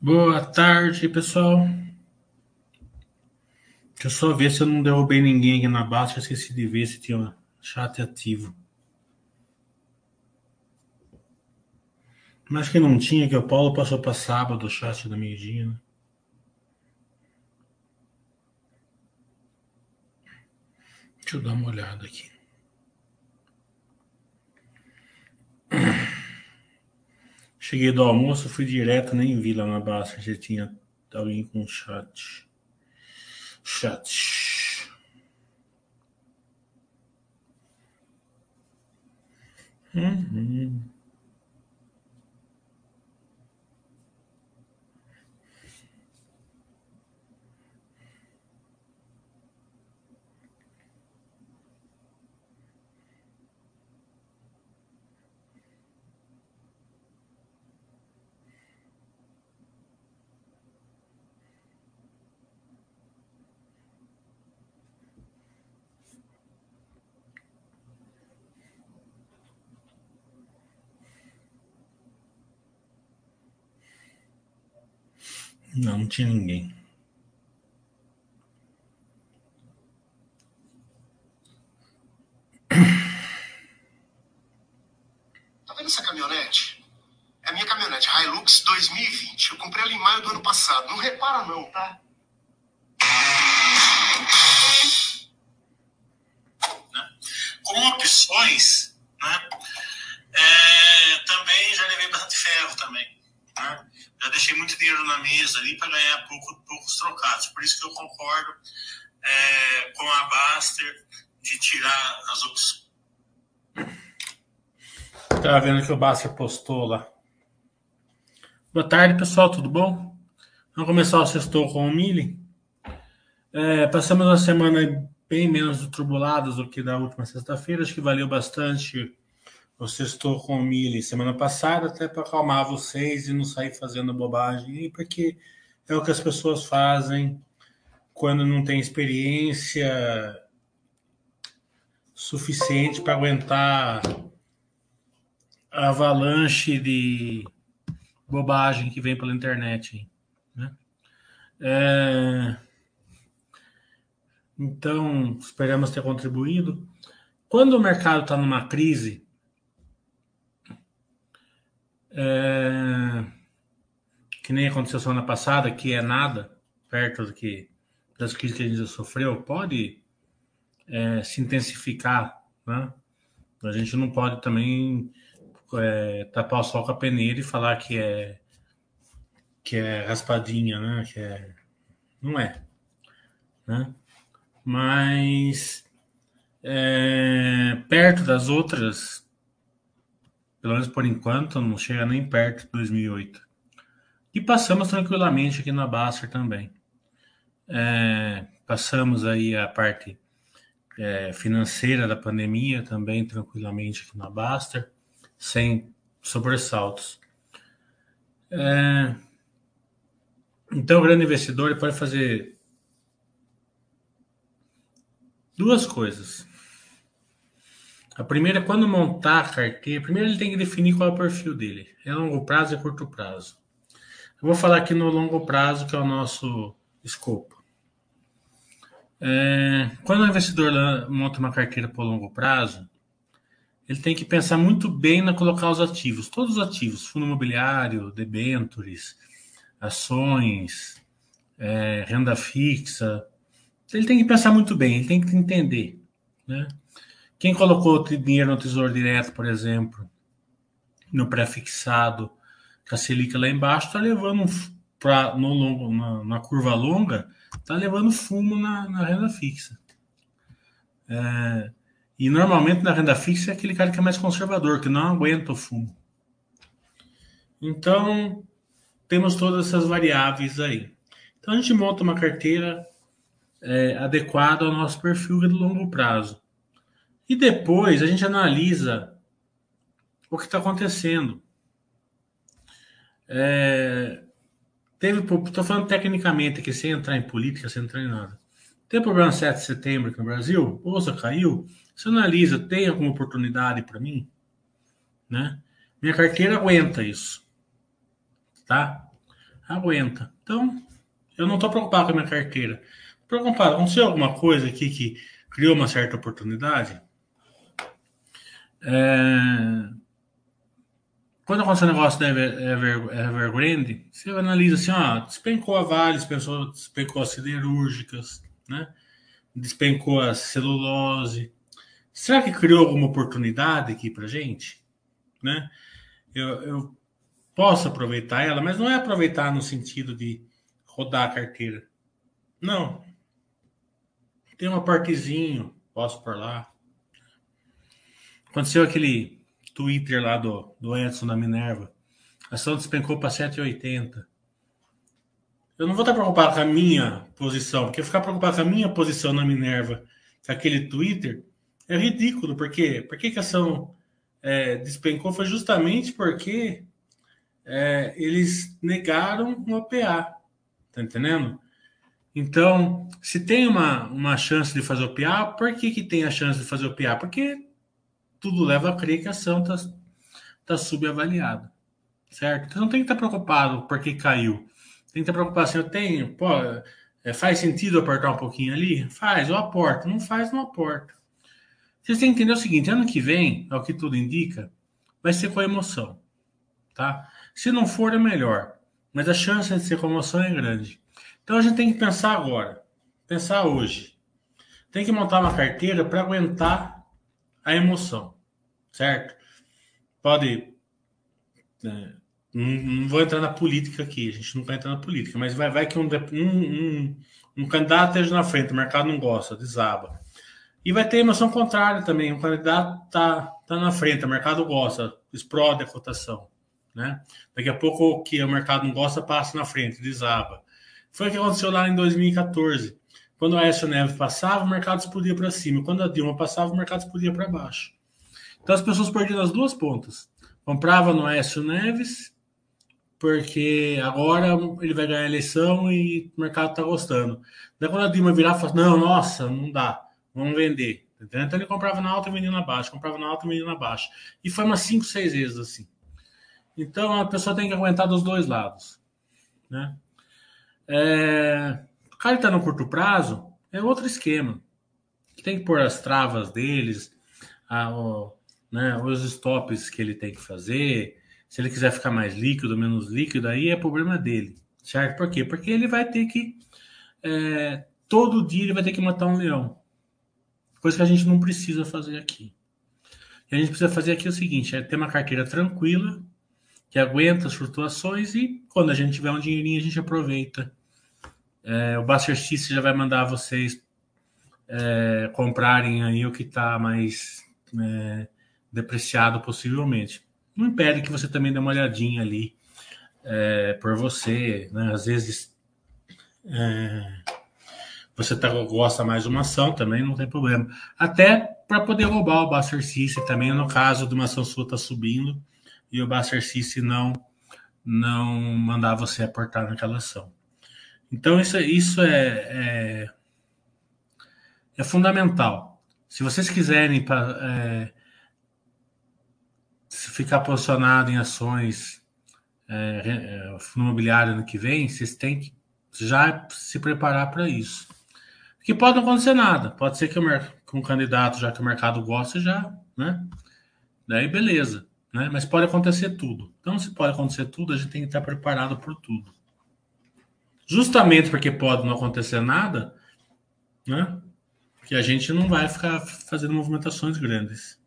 Boa tarde, pessoal. Deixa eu só ver se eu não derrubei ninguém aqui na base. Esqueci de ver se tinha chat ativo. Mas que não tinha, que o Paulo passou para sábado o chat da meio-dia, né? Deixa eu dar uma olhada aqui. Cheguei do almoço, fui direto, nem vi lá na base já tinha alguém com chat. Chat. Uhum. Não, não tinha ninguém. Tá vendo essa caminhonete? É a minha caminhonete Hilux 2020. Eu comprei ela em maio do ano passado. Não repara não, tá? Né? Com opções, né? É, também já levei bastante ferro também. Né? Já deixei muito dinheiro na mesa ali para ganhar pouco, poucos trocados. Por isso que eu concordo é, com a Baster de tirar as opções. Tava vendo que o Baster postou lá. Boa tarde, pessoal, tudo bom? Vamos começar o sextou com o Mili. É, passamos uma semana bem menos turbuladas do que da última sexta-feira. Acho que valeu bastante o sextou com o Mili semana passada, até para acalmar vocês e não sair fazendo bobagem, porque é o que as pessoas fazem quando não tem experiência suficiente para aguentar a avalanche de bobagem que vem pela internet. Né? É... Então, esperamos ter contribuído. Quando o mercado está numa crise, é... que nem aconteceu semana passada, que é nada perto do que das crises que a gente sofreu, pode é, se intensificar, né? A gente não pode também é, tapar o sol com a peneira e falar que é que é raspadinha, né? Que é não é, né? Mas é, perto das outras, pelo menos por enquanto, não chega nem perto de 2008. E passamos tranquilamente aqui na Baster também. É, passamos aí a parte é, financeira da pandemia também tranquilamente aqui na Baster, sem sobressaltos. É, então, o grande investidor pode fazer duas coisas. A primeira é quando montar a carteira, primeiro ele tem que definir qual é o perfil dele. É longo prazo e curto prazo. Eu vou falar aqui no longo prazo, que é o nosso escopo. É, quando o investidor monta uma carteira por longo prazo, ele tem que pensar muito bem na colocar os ativos, todos os ativos, fundo imobiliário, debentures, ações, é, renda fixa. Ele tem que pensar muito bem, ele tem que entender. Né? Quem colocou dinheiro no Tesouro Direto, por exemplo, no pré-fixado, com a Selic lá embaixo, está levando pra, no longo, na, na curva longa, está levando fumo na, na renda fixa. É, e normalmente na renda fixa é aquele cara que é mais conservador, que não aguenta o fumo. Então, temos todas essas variáveis aí. Então, a gente monta uma carteira é, adequada ao nosso perfil de longo prazo. E depois a gente analisa o que está acontecendo. É, Teve, estou falando tecnicamente aqui, sem entrar em política, sem entrar em nada. Tem problema 7 de setembro aqui no Brasil? Bolsa caiu? Você analisa, tem alguma oportunidade para mim? Né? Minha carteira aguenta isso. Tá? aguenta. Então, eu não estou preocupado com a minha carteira. Preocupado, aconteceu alguma coisa aqui que criou uma certa oportunidade? É... Quando aconteceu o negócio da Ever, Ever, Evergrande, você analisa assim, ó, despencou a Vale, despencou, despencou as siderúrgicas, né? Despencou a celulose. Será que criou alguma oportunidade aqui para gente? Né? Eu, eu posso aproveitar ela, mas não é aproveitar no sentido de rodar a carteira. Não. Tem uma partezinho, posso por lá. Aconteceu aquele Twitter lá do, do Edson da Minerva. A ação despencou para 7,80. Eu não vou estar preocupado com a minha posição, porque ficar preocupado com a minha posição na Minerva, com aquele Twitter, é ridículo. Por quê? Por que, que a ação é, despencou? Foi justamente porque é, eles negaram o OPA. Tá entendendo? Então, se tem uma, uma chance de fazer o PA, por que, que tem a chance de fazer o PA? Porque tudo leva a crer que a ação está tá subavaliada. Certo? Então não tem que estar preocupado porque caiu. Tem que estar preocupado assim, eu tenho, pô, é, faz sentido apertar um pouquinho ali? Faz, eu aporto. Não faz, não aporta. Vocês têm que entender o seguinte: ano que vem, ao que tudo indica, vai ser com emoção. Tá? Se não for, é melhor. Mas a chance de ser com emoção é grande. Então a gente tem que pensar agora, pensar hoje. Tem que montar uma carteira para aguentar a emoção, certo? Pode. É, não, não, vou entrar na política aqui, a gente não vai entrar na política, mas vai, vai que um, um, um, um candidato esteja na frente, o mercado não gosta, desaba. E vai ter emoção contrária também, um candidato está tá na frente, o mercado gosta, explode a cotação. Né? Daqui a pouco o que o mercado não gosta passa na frente, desaba. Foi o que aconteceu lá em 2014. Quando o Aécio Neves passava, o mercado explodia para cima. Quando a Dilma passava, o mercado explodia para baixo. Então as pessoas perdiam as duas pontas. Comprava no Aécio Neves, porque agora ele vai ganhar a eleição e o mercado está gostando. Daí quando a Dilma virar, fala, não, nossa, não dá, vamos vender. Então ele comprava na alta e vendia na baixa, comprava na alta e vendia na baixa. E foi umas 5, 6 vezes assim. Então a pessoa tem que aguentar dos dois lados. Né? É, o cara está no curto prazo é outro esquema. Tem que pôr as travas deles, a, o, né, os stops que ele tem que fazer. Se ele quiser ficar mais líquido, menos líquido, aí é problema dele. Certo? Por quê? Porque ele vai ter que. É, todo dia ele vai ter que matar um leão. Coisa que a gente não precisa fazer aqui. E a gente precisa fazer aqui o seguinte: é ter uma carteira tranquila, que aguenta as flutuações e quando a gente tiver um dinheirinho a gente aproveita é, o Buster System já vai mandar vocês é, comprarem aí o que está mais é, depreciado possivelmente. Não impede que você também dê uma olhadinha ali é, por você, né? Às vezes é, você tá, gosta mais de uma ação também, não tem problema. Até para poder roubar o Buster também, no caso de uma ação sua tá subindo e o Buster não, não mandar você aportar naquela ação. Então, isso, isso é, é, é fundamental. Se vocês quiserem é, ficar posicionado em ações é, é, fundo imobiliário ano que vem, vocês têm que já se preparar para isso. Porque pode não acontecer nada. Pode ser que que um candidato, já que o mercado gosta, já, né? Daí beleza, né? Mas pode acontecer tudo. Então, se pode acontecer tudo, a gente tem que estar preparado por tudo. Justamente porque pode não acontecer nada, né? Que a gente não vai ficar fazendo movimentações grandes.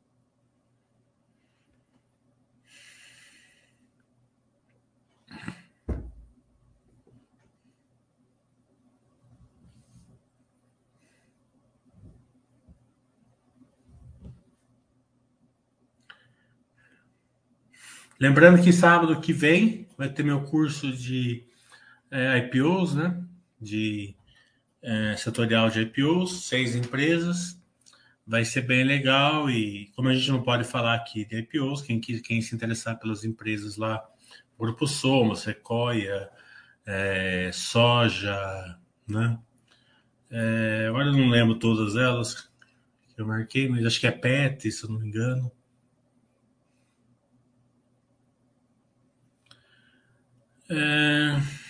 Lembrando que sábado que vem vai ter meu curso de é, IPOs, né? De é, setorial de IPOs, seis empresas. Vai ser bem legal e como a gente não pode falar aqui de IPOs, quem, quem se interessar pelas empresas lá, Grupo Soma, Sequoia, é, Soja, né? É, agora eu não lembro todas elas que eu marquei, mas acho que é PET, se eu não me engano. É...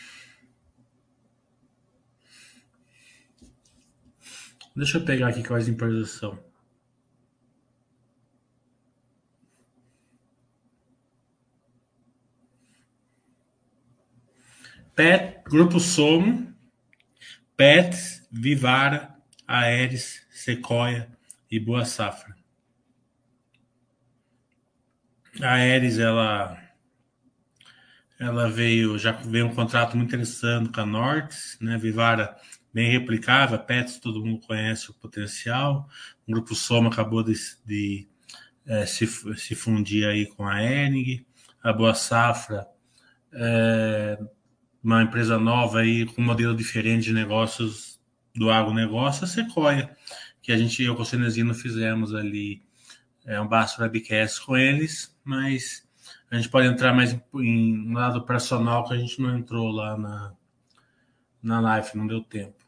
Deixa eu pegar aqui quais empresas são. Pet, Grupo Somo, Pets, Vivara, Aeres, Sequoia e Boa Safra. A Aeres, ela ela veio, já veio um contrato muito interessante com a Nortes, né? Vivara bem replicável, Pets todo mundo conhece o potencial. O Grupo Soma acabou de, de é, se, se fundir aí com a Enig. A Boa Safra é uma empresa nova aí com um modelo diferente de negócios do agronegócio, a Sequoia, que a gente, eu com o Cenezino fizemos ali é, um bastante webcast com eles, mas a gente pode entrar mais em, em lado operacional que a gente não entrou lá na, na live, não deu tempo.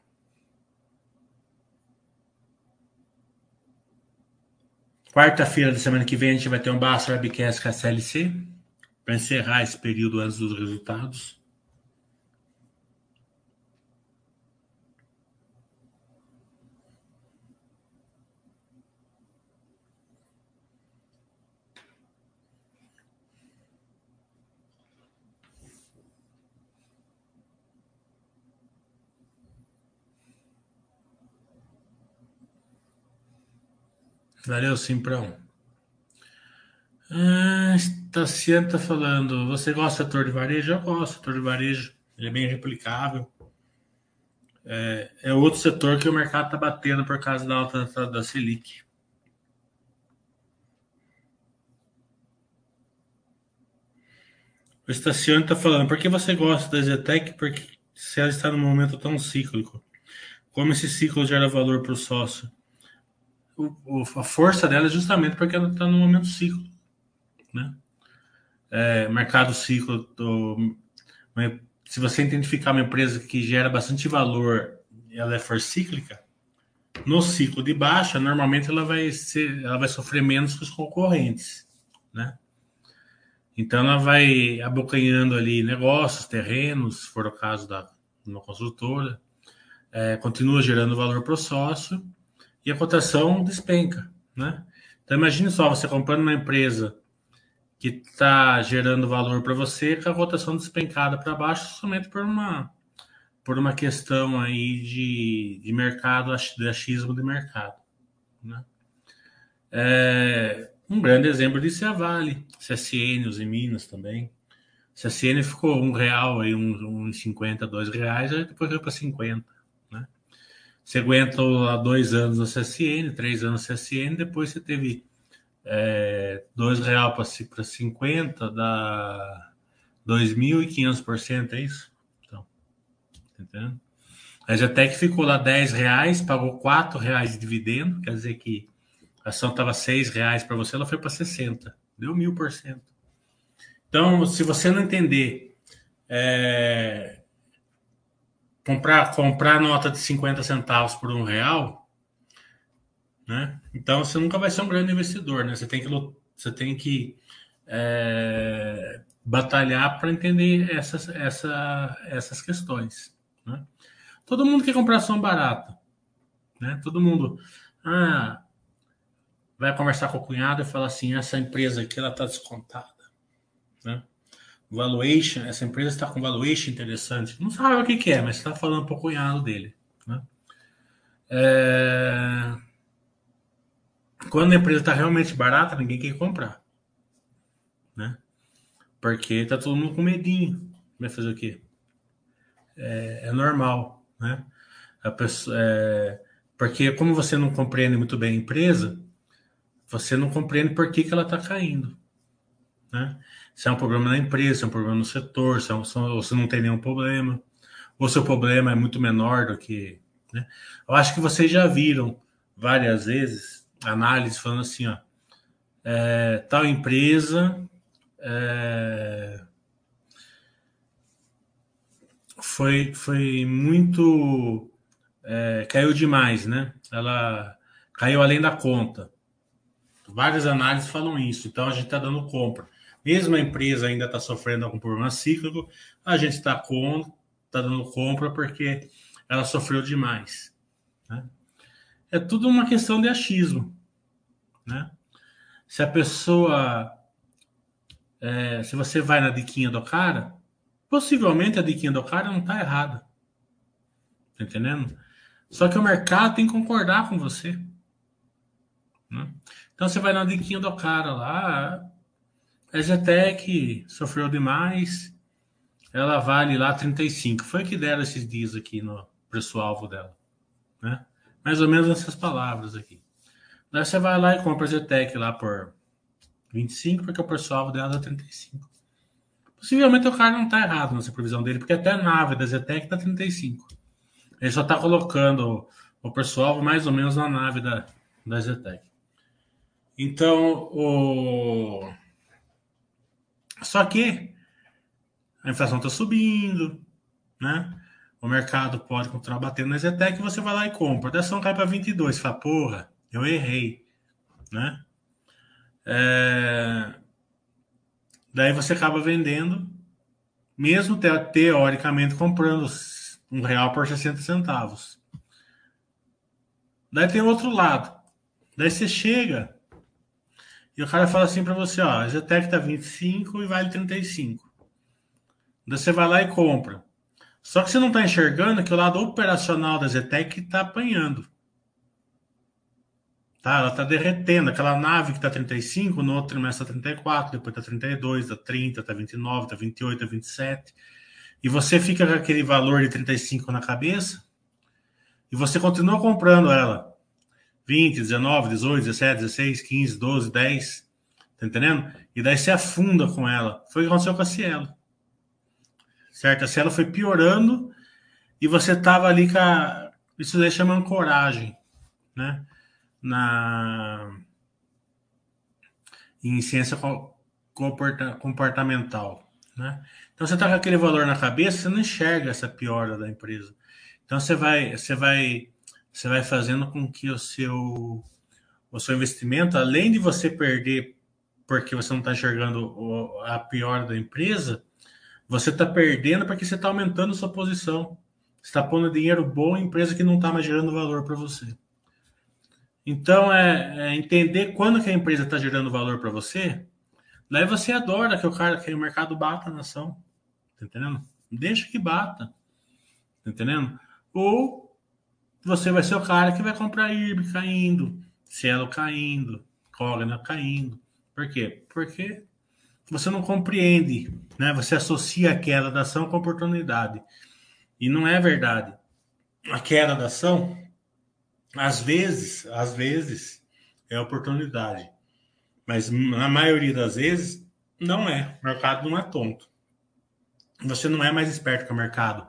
Quarta-feira da semana que vem a gente vai ter um Basta Webcast com a CLC para encerrar esse período antes dos resultados. Valeu, Simprão. Ah, está falando, você gosta do setor de varejo? Eu gosto do setor de varejo, ele é bem replicável. É, é outro setor que o mercado está batendo por causa da alta da, da Selic. O Estacione está falando, por que você gosta da Zetec? Porque se ela está num momento tão cíclico. Como esse ciclo gera valor para o sócio? O, a força dela é justamente porque ela está no momento ciclo, né? É, mercado ciclo, se você identificar uma empresa que gera bastante valor, ela é for cíclica, no ciclo de baixa, normalmente ela vai ser, ela vai sofrer menos que os concorrentes, né? Então ela vai abocanhando ali negócios, terrenos, se for o caso da uma construtora, é, continua gerando valor para o sócio e a cotação despenca, né? Então imagine só, você comprando uma empresa que está gerando valor para você, com a cotação despencada para baixo somente por uma por uma questão aí de, de mercado, de achismo de mercado, né? É, um grande exemplo disso é a Vale, CSN, os em Minas também. CSN ficou um real aí, um, um 50, dois reais, aí depois foi para 50. Você aguentou há dois anos no CSN, três anos no CSN, depois você teve é, dois real para 50, dá 2.500%, é isso? Então, tá entendendo? A Zetec ficou lá 10 reais, pagou 4 reais de dividendo, quer dizer que a ação estava 6 reais para você, ela foi para 60, deu mil por cento. Então, se você não entender é, comprar, comprar nota de 50 centavos por um real, né? Então você nunca vai ser um grande investidor, né? Você tem que, você tem que é, batalhar para entender essas, essa, essas questões. Né? Todo mundo quer comprar ação barata. Né? Todo mundo ah, vai conversar com o cunhado e fala assim: essa empresa aqui ela está descontada. Valuation, essa empresa está com valuation interessante. Não sabe o que, que é, mas está falando para o cunhado dele. Né? É... Quando a empresa está realmente barata, ninguém quer comprar. Né? Porque está todo mundo com medinho. Vai fazer o quê? É, é normal. Né? A pessoa, é... Porque como você não compreende muito bem a empresa, você não compreende por que, que ela está caindo. Né? Se é um problema na empresa, se é um problema no setor, se, é um, ou se não tem nenhum problema, ou se o problema é muito menor do que. Né? Eu acho que vocês já viram várias vezes análise falando assim, ó, é, tal empresa é, foi, foi muito. É, caiu demais, né? Ela caiu além da conta. Várias análises falam isso, então a gente está dando compra. Mesmo a empresa ainda está sofrendo algum problema cíclico, a gente está com, tá dando compra porque ela sofreu demais. Né? é tudo uma questão de achismo, né? Se a pessoa, é, se você vai na diquinha do cara, possivelmente a diquinha do cara não está errada, tá entendendo? Só que o mercado tem que concordar com você. Né? Então você vai na diquinha do cara lá, a Zetec sofreu demais, ela vale lá 35. Foi o que deram esses dias aqui no preço-alvo dela. Né? Mais ou menos essas palavras aqui. Daí você vai lá e compra a Zetec lá por 25, porque o preço-alvo dela é 35. Possivelmente o cara não está errado nessa previsão dele, porque até a nave da Zetec está 35. Ele só está colocando o preço-alvo mais ou menos na nave da, da Zetec. Então, o... só que a inflação está subindo, né? O mercado pode continuar batendo na Zetec e você vai lá e compra. A ação cai para 22. Você fala, porra, eu errei, né? É... Daí você acaba vendendo, mesmo teoricamente comprando um real por 60 centavos. Daí tem outro lado. Daí você chega e o cara fala assim para você, ó, a Zetec tá 25 e vale 35. Daí você vai lá e compra. Só que você não está enxergando que o lado operacional da Zetec está apanhando. Tá? Ela está derretendo. Aquela nave que está 35, no outro trimestre está 34, depois está 32, está 30, está 29, está 28, está 27. E você fica com aquele valor de 35 na cabeça e você continua comprando ela. 20, 19, 18, 17, 16, 15, 12, 10. Tá entendendo? E daí você afunda com ela. Foi o que aconteceu com a Cielo. Certo? A Cielo foi piorando e você tava ali com a. Isso daí chama ancoragem, né? Na. Em ciência comportamental, né? Então você tá com aquele valor na cabeça, você não enxerga essa piora da empresa. Então você vai, você vai você vai fazendo com que o seu, o seu investimento, além de você perder porque você não está enxergando a pior da empresa, você está perdendo porque você está aumentando sua posição. Você está pondo dinheiro bom em empresa que não está mais gerando valor para você. Então, é, é, entender quando que a empresa está gerando valor para você, daí você adora que o cara, que o mercado bata na ação. Tá entendendo? Deixa que bata. Tá entendendo? Ou você vai ser o cara que vai comprar IRB caindo, Cielo caindo, Cogna caindo. Por quê? Porque você não compreende, né? Você associa a queda da ação com oportunidade. E não é verdade. A queda da ação, às vezes, às vezes, é oportunidade. Mas na maioria das vezes, não é. O mercado não é tonto. Você não é mais esperto que o mercado,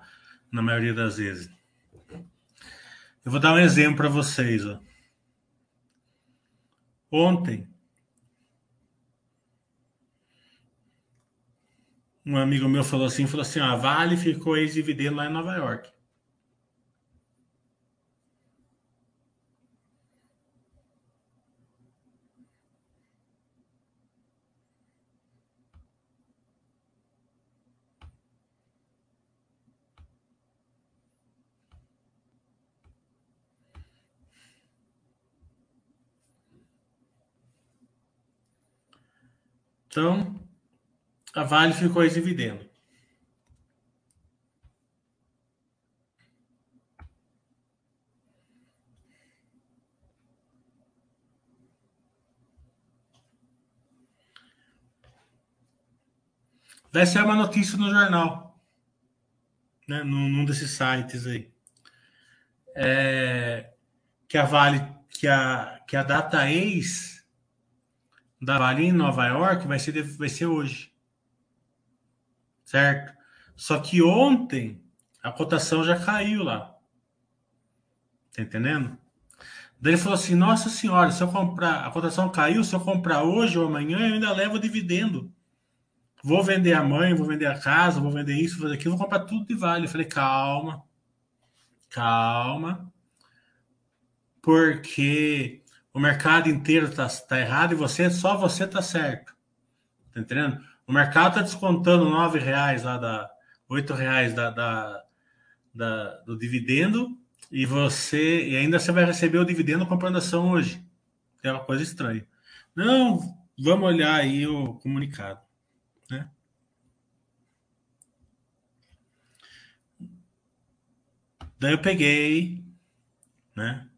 na maioria das vezes. Eu vou dar um exemplo para vocês. Ó. Ontem, um amigo meu falou assim, falou assim, a Vale ficou ex-dividendo lá em Nova York. Então, a Vale ficou ex-dividendo. Vai ser uma notícia no jornal, né, num, num desses sites aí. É, que a Vale, que a, que a Data Ex da Vale em Nova York vai ser, vai ser hoje. Certo? Só que ontem a cotação já caiu lá. Tá entendendo? Daí ele falou assim: Nossa senhora, se eu comprar, a cotação caiu, se eu comprar hoje ou amanhã, eu ainda levo dividendo. Vou vender a mãe, vou vender a casa, vou vender isso, vou vender aquilo, vou comprar tudo de vale. Eu falei: Calma, calma, porque o mercado inteiro está tá errado e você só você está certo. Tá entendendo? O mercado está descontando nove reais lá da oito reais da, da, da, do dividendo E você e ainda você vai receber o dividendo comprando ação hoje. É uma coisa estranha. Não, vamos olhar aí o comunicado, né? Daí eu peguei, né?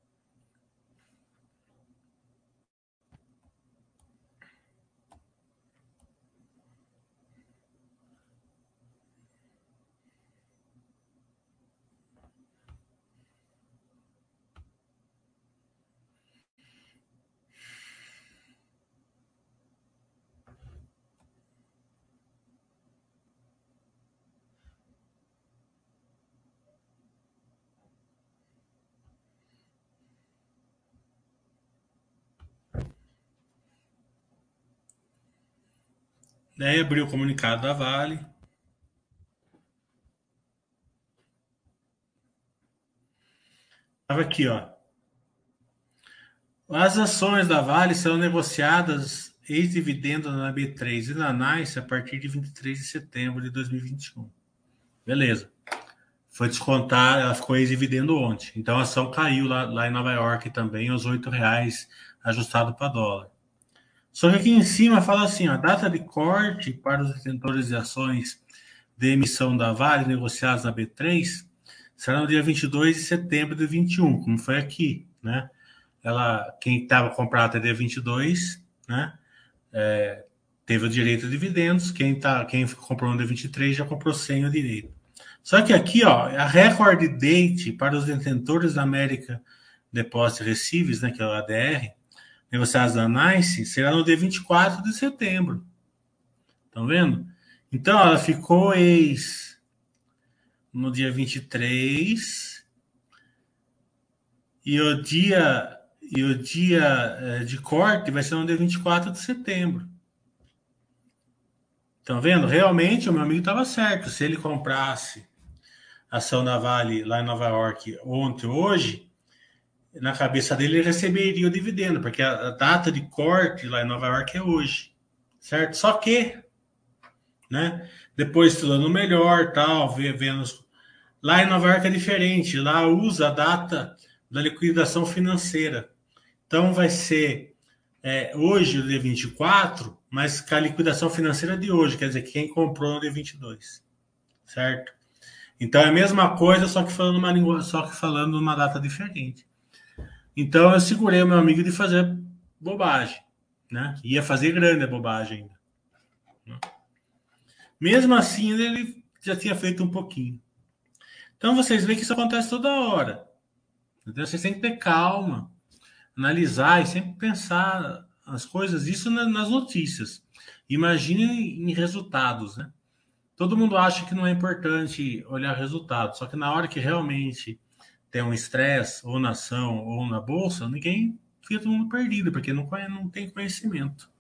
Daí abriu o comunicado da Vale. Estava aqui, ó. As ações da Vale serão negociadas ex-dividendo na B3 e na NICE a partir de 23 de setembro de 2021. Beleza. Foi descontar, ela ficou ex-dividendo ontem. Então a ação caiu lá, lá em Nova York também, aos R$ reais ajustado para dólar. Só que aqui em cima fala assim: a data de corte para os detentores de ações de emissão da Vale negociadas na B3 será no dia 22 de setembro de 21, como foi aqui, né? Ela, quem estava comprado até dia 22, né? É, teve o direito a dividendos, quem, tá, quem comprou no dia 23 já comprou sem o direito. Só que aqui, ó, a record date para os detentores da América Deposit Receives, né, que é o ADR, negociadas da NICE será no dia 24 de setembro. Estão vendo? Então, ela ficou ex no dia 23 e o dia e o dia é, de corte vai ser no dia 24 de setembro. Estão vendo? Realmente o meu amigo estava certo. Se ele comprasse ação da Vale lá em Nova York ontem, hoje, na cabeça dele, ele receberia o dividendo, porque a, a, data de corte lá em Nova York é hoje, certo? Só que, né? Depois estudando melhor, tal, vendo lá em Nova York é diferente. Lá usa a data da liquidação financeira. Então vai ser é, hoje o dia 24, mas com a liquidação financeira de hoje, quer dizer, quem comprou no dia 22, certo? Então é a mesma coisa, só que falando uma língua, só que falando uma data diferente. Então eu segurei o meu amigo de fazer bobagem, né? Ia fazer grande bobagem ainda. Mesmo assim, ele já tinha feito um pouquinho. Então vocês veem que isso acontece toda hora. Então, vocês têm que ter calma, analisar e sempre pensar as coisas, isso nas notícias. Imagine em resultados, né? Todo mundo acha que não é importante olhar resultados, só que na hora que realmente tem um estresse, ou na ação, ou na bolsa, ninguém fica todo mundo perdido, porque não, não tem conhecimento.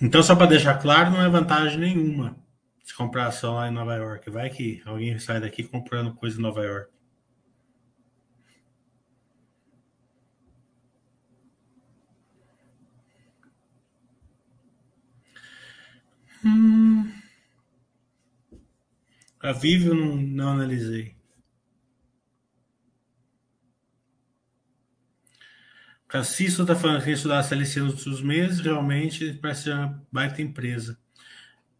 Então, só para deixar claro, não é vantagem nenhuma se comprar ação lá em Nova York. Vai que alguém sai daqui comprando coisa em Nova York. Hum. A Vivo não, não analisei. Cassisto está falando que estudar CLC nos últimos meses, realmente parece ser uma baita empresa.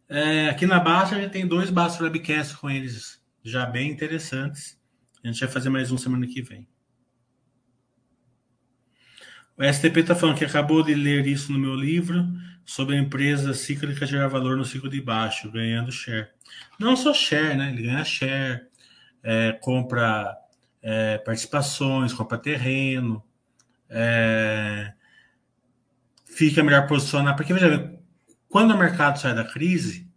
É, aqui na Baixa a gente tem dois Basta Webcasts com eles já bem interessantes. A gente vai fazer mais um semana que vem. O STP está falando que acabou de ler isso no meu livro sobre a empresa cíclica gerar valor no ciclo de baixo, ganhando share. Não só share, né? Ele ganha share, é, compra é, participações, compra terreno, é, fica melhor posicionado. Porque, veja, quando o mercado sai da crise,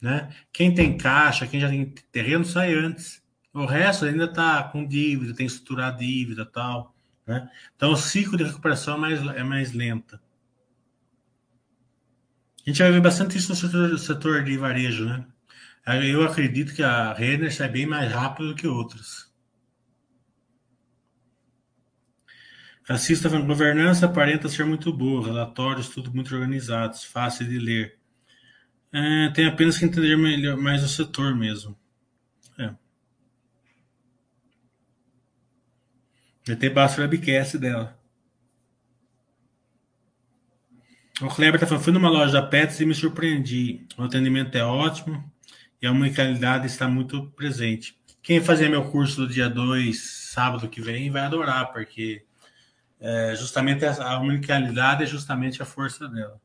né? Quem tem caixa, quem já tem terreno, sai antes. O resto ainda está com dívida, tem que estruturar dívida tal. Né? Então o ciclo de recuperação é mais, é mais lenta. A gente vai ver bastante isso no setor, setor de varejo, né? Eu acredito que a Renner sai bem mais rápido do que outras. Assista a governança aparenta ser muito boa, relatórios tudo muito organizados, fácil de ler. É, tem apenas que entender melhor, mais o setor mesmo. É. Ter basta webcast dela. O Kleber tá falando, fui numa loja da Pets e me surpreendi. O atendimento é ótimo e a unicalidade está muito presente. Quem fazer meu curso do dia 2, sábado que vem, vai adorar, porque é, justamente a unicalidade é justamente a força dela.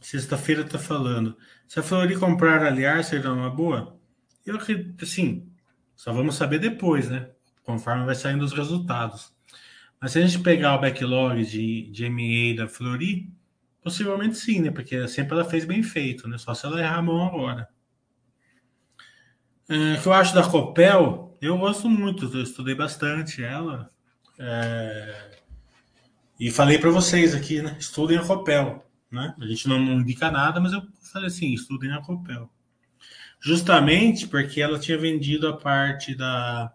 Sexta-feira tá falando. Se a Flori comprar aliar, será uma boa? Eu acredito, sim. Só vamos saber depois, né? Conforme vai saindo os resultados. Mas se a gente pegar o backlog de, de MA da Flori, possivelmente sim, né? Porque sempre ela fez bem feito, né? Só se ela errar a mão agora. É, que eu acho da Copel, eu gosto muito, eu estudei bastante ela. É, e falei para vocês aqui, né? Estudem a Copel. Né? A gente não, indica nada, mas eu falei assim, estudem a Copel. Justamente porque ela tinha vendido a parte da,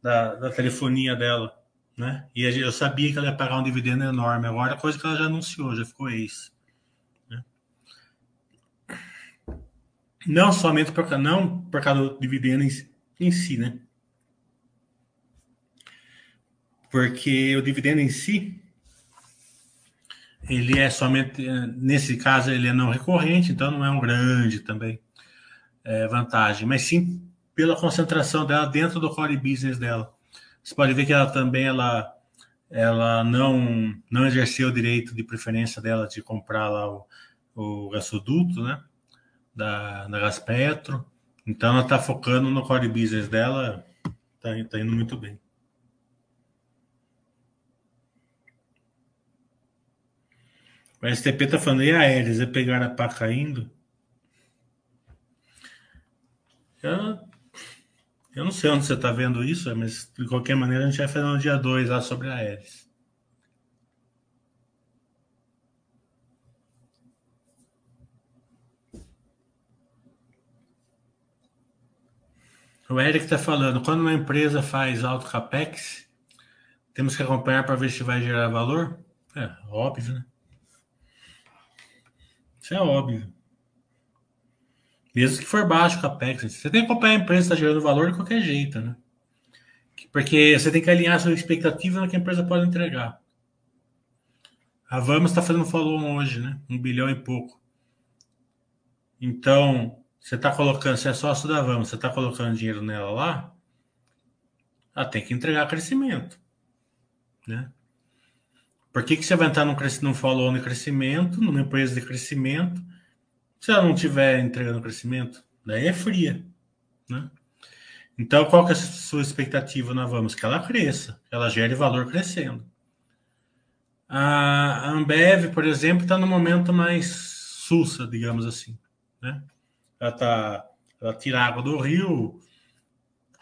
da, da telefonia dela, né? E eu sabia que ela ia pagar um dividendo enorme. Agora, coisa que ela já anunciou, já ficou ex. Não somente por, não por causa do dividendo em, em si, né? Porque o dividendo em si ele é somente, nesse caso, ele é não recorrente, então não é um grande também é, vantagem, mas sim pela concentração dela dentro do core business dela. Você pode ver que ela também ela, ela não, não exerceu o direito de preferência dela de comprar lá o, o gasoduto, né? Da, da Gaspetro. Então ela está focando no core business dela, está tá indo muito bem. O STP tá falando, e Aéreas? É pegar a pá caindo? Eu, eu não sei onde você está vendo isso, mas de qualquer maneira a gente vai fazer no dia 2 lá sobre Aéreas. O Eric está falando, quando uma empresa faz alto capex, temos que acompanhar para ver se vai gerar valor? É, óbvio, né? Isso é óbvio. Mesmo que for baixo o capex, você tem que acompanhar a empresa está gerando valor de qualquer jeito, né? Porque você tem que alinhar sua expectativa no que a empresa pode entregar. A Vamos está fazendo follow hoje, né? Um bilhão e pouco. Então, você está colocando, você é sócio da Vamos, você está colocando dinheiro nela lá, ela tem que entregar crescimento, né? Por que, que você vai entrar num, num follow de crescimento, numa empresa de crescimento, se ela não estiver entregando crescimento? Daí é fria. Né? Então, qual que é a sua expectativa na Vamos? Que ela cresça, que ela gere valor crescendo. A Ambev, por exemplo, está no momento mais sussa, digamos assim. Né? Ela, tá, ela tira água do rio,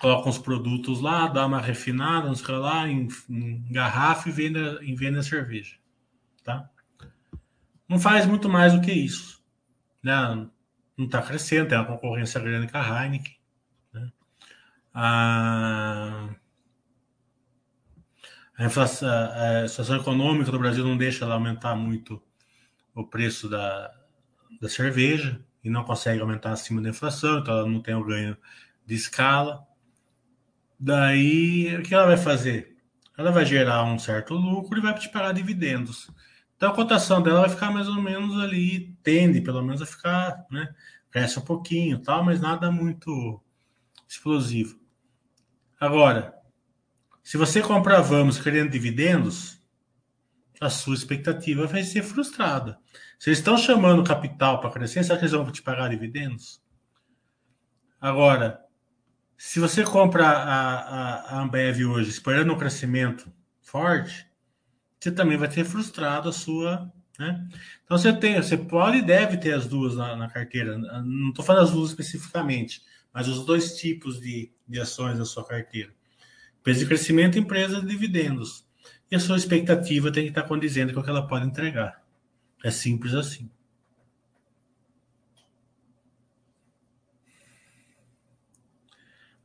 coloca uns produtos lá, dá uma refinada, uns lá, em, em garrafa e vende, e vende a cerveja. Tá? Não faz muito mais do que isso. Né? Não está crescendo, tem uma concorrência grande com a Heineken. Né? A, a, inflação, a situação econômica do Brasil não deixa ela aumentar muito o preço da, da cerveja e não consegue aumentar acima da inflação, então ela não tem o ganho de escala. Daí, o que ela vai fazer? Ela vai gerar um certo lucro e vai te pagar dividendos. Então, a cotação dela vai ficar mais ou menos ali, tende pelo menos a ficar, né? Cresce um pouquinho tal, mas nada muito explosivo. Agora, se você comprar Vamos querendo dividendos, a sua expectativa vai ser frustrada. Eles estão chamando capital para crescer, será que eles vão te pagar dividendos? Agora, se você compra a, a, a Ambev hoje esperando um crescimento forte, você também vai ter frustrado a sua. Né? Então você tem, você pode e deve ter as duas na, na carteira. Não estou falando as duas especificamente, mas os dois tipos de, de ações da sua carteira. Empresa de crescimento e empresa de dividendos. A sua expectativa tem que estar condizendo com o que ela pode entregar. É simples assim.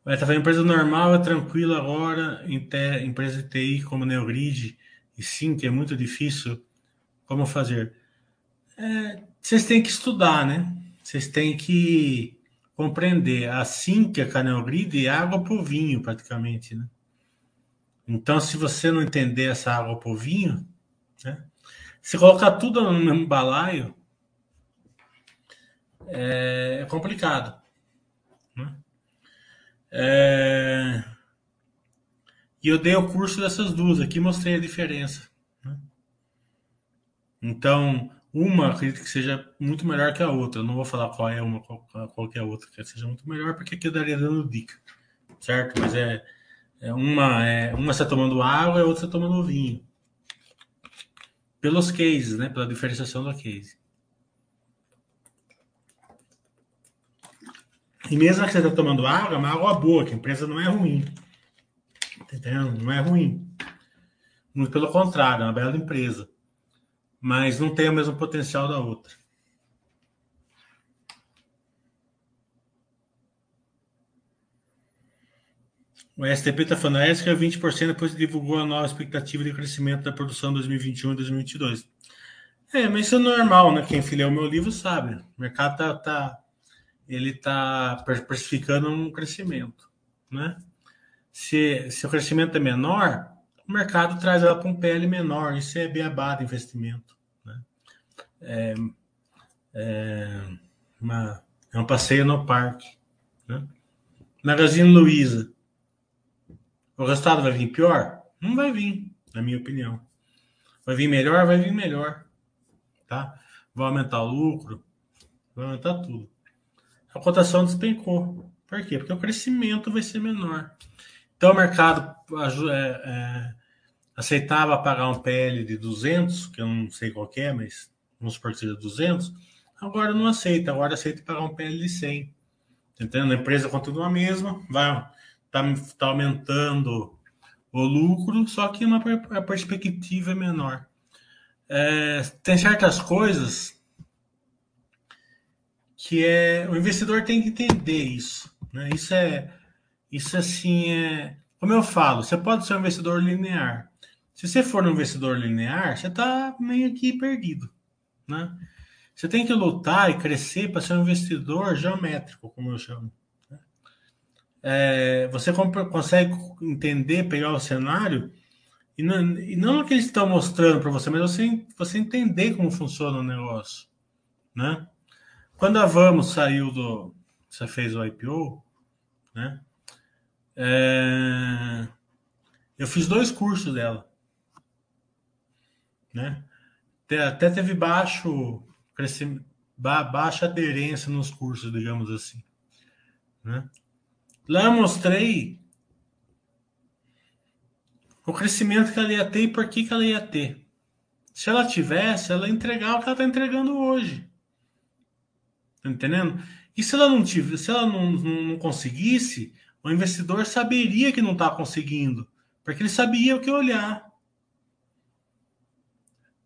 Vai tá falando empresa normal é tranquila agora, em te, empresa de TI como Neogrid e sim que é muito difícil. Como fazer? É, vocês têm que estudar, né? Vocês têm que compreender. Assim que a Neogrid é água para o vinho, praticamente, né? Então, se você não entender essa água para o vinho, né? Se colocar tudo no mesmo balaio, é, é complicado. Né? É... E eu dei o curso dessas duas aqui, mostrei a diferença. Né? Então, uma acredito que seja muito melhor que a outra. Eu não vou falar qual é uma, qual, qual é a outra, que seja muito melhor, porque aqui eu daria dando dica, certo? Mas é uma é uma está tomando água e a outra está tomando vinho. Pelos cases, né? Pela diferenciação do case. E mesmo que você está tomando água, é uma água boa, que a empresa não é ruim. Tá entendendo? Não é ruim. Muito pelo contrário, é uma bela empresa. Mas não tem o mesmo potencial da outra. O STP está falando, a é 20% depois divulgou a nova expectativa de crescimento da produção 2021 e 2022. É, mas isso é normal, né? Quem filha o meu livro sabe. O mercado tá, tá ele está precificando um crescimento. Né? Se, se o crescimento é menor, o mercado traz ela para um PL menor, isso é beabá de investimento. Né? É, é, uma, é um passeio no parque. Né? Magazine Luiza. O resultado vai vir pior? Não vai vir, na minha opinião. Vai vir melhor? Vai vir melhor. Tá? Vai aumentar o lucro, vai aumentar tudo a cotação despencou. Por quê? Porque o crescimento vai ser menor. Então o mercado é, é, aceitava pagar um PL de 200, que eu não sei qual é, mas vamos supor que seja 200, agora não aceita, agora aceita pagar um PL de 100. Tá entendendo? A empresa continua a mesma, vai tá, tá aumentando o lucro, só que uma, a perspectiva é menor. É, tem certas coisas que é o investidor tem que entender isso. Né? Isso é isso assim é como eu falo, você pode ser um investidor linear. Se você for um investidor linear, você está meio que perdido, né? Você tem que lutar e crescer para ser um investidor geométrico, como eu chamo. É, você consegue entender, pegar o cenário e não, e não que eles estão mostrando para você, mas você, você entender como funciona o negócio, né? Quando a Vamos saiu do. Você fez o IPO, né? É, eu fiz dois cursos dela. Né? Até teve baixo crescimento, baixa aderência nos cursos, digamos assim. Né? Lá mostrei o crescimento que ela ia ter e por que, que ela ia ter. Se ela tivesse, ela ia entregar o que ela está entregando hoje. Tá entendendo? E se ela não tivesse, se ela não, não, não conseguisse, o investidor saberia que não está conseguindo, porque ele sabia o que olhar.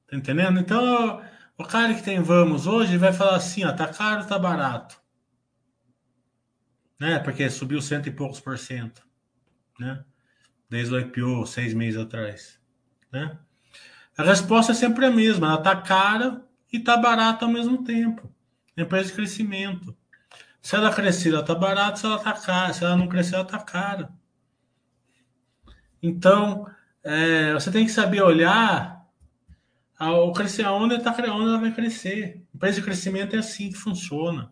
Tá entendendo? Então, o cara que tem vamos hoje, vai falar assim, ó, tá caro, tá barato. Né? Porque subiu cento e poucos por cento, né? Desde o IPO, seis meses atrás, né? A resposta é sempre a mesma, ela tá cara e tá barata ao mesmo tempo. Empresa de crescimento. Se ela crescer, ela está barata, se ela está cara. Se ela não crescer, ela está cara. Então, é, você tem que saber olhar ao crescer aonde, tá, onde ela vai crescer. Empresa de crescimento é assim que funciona.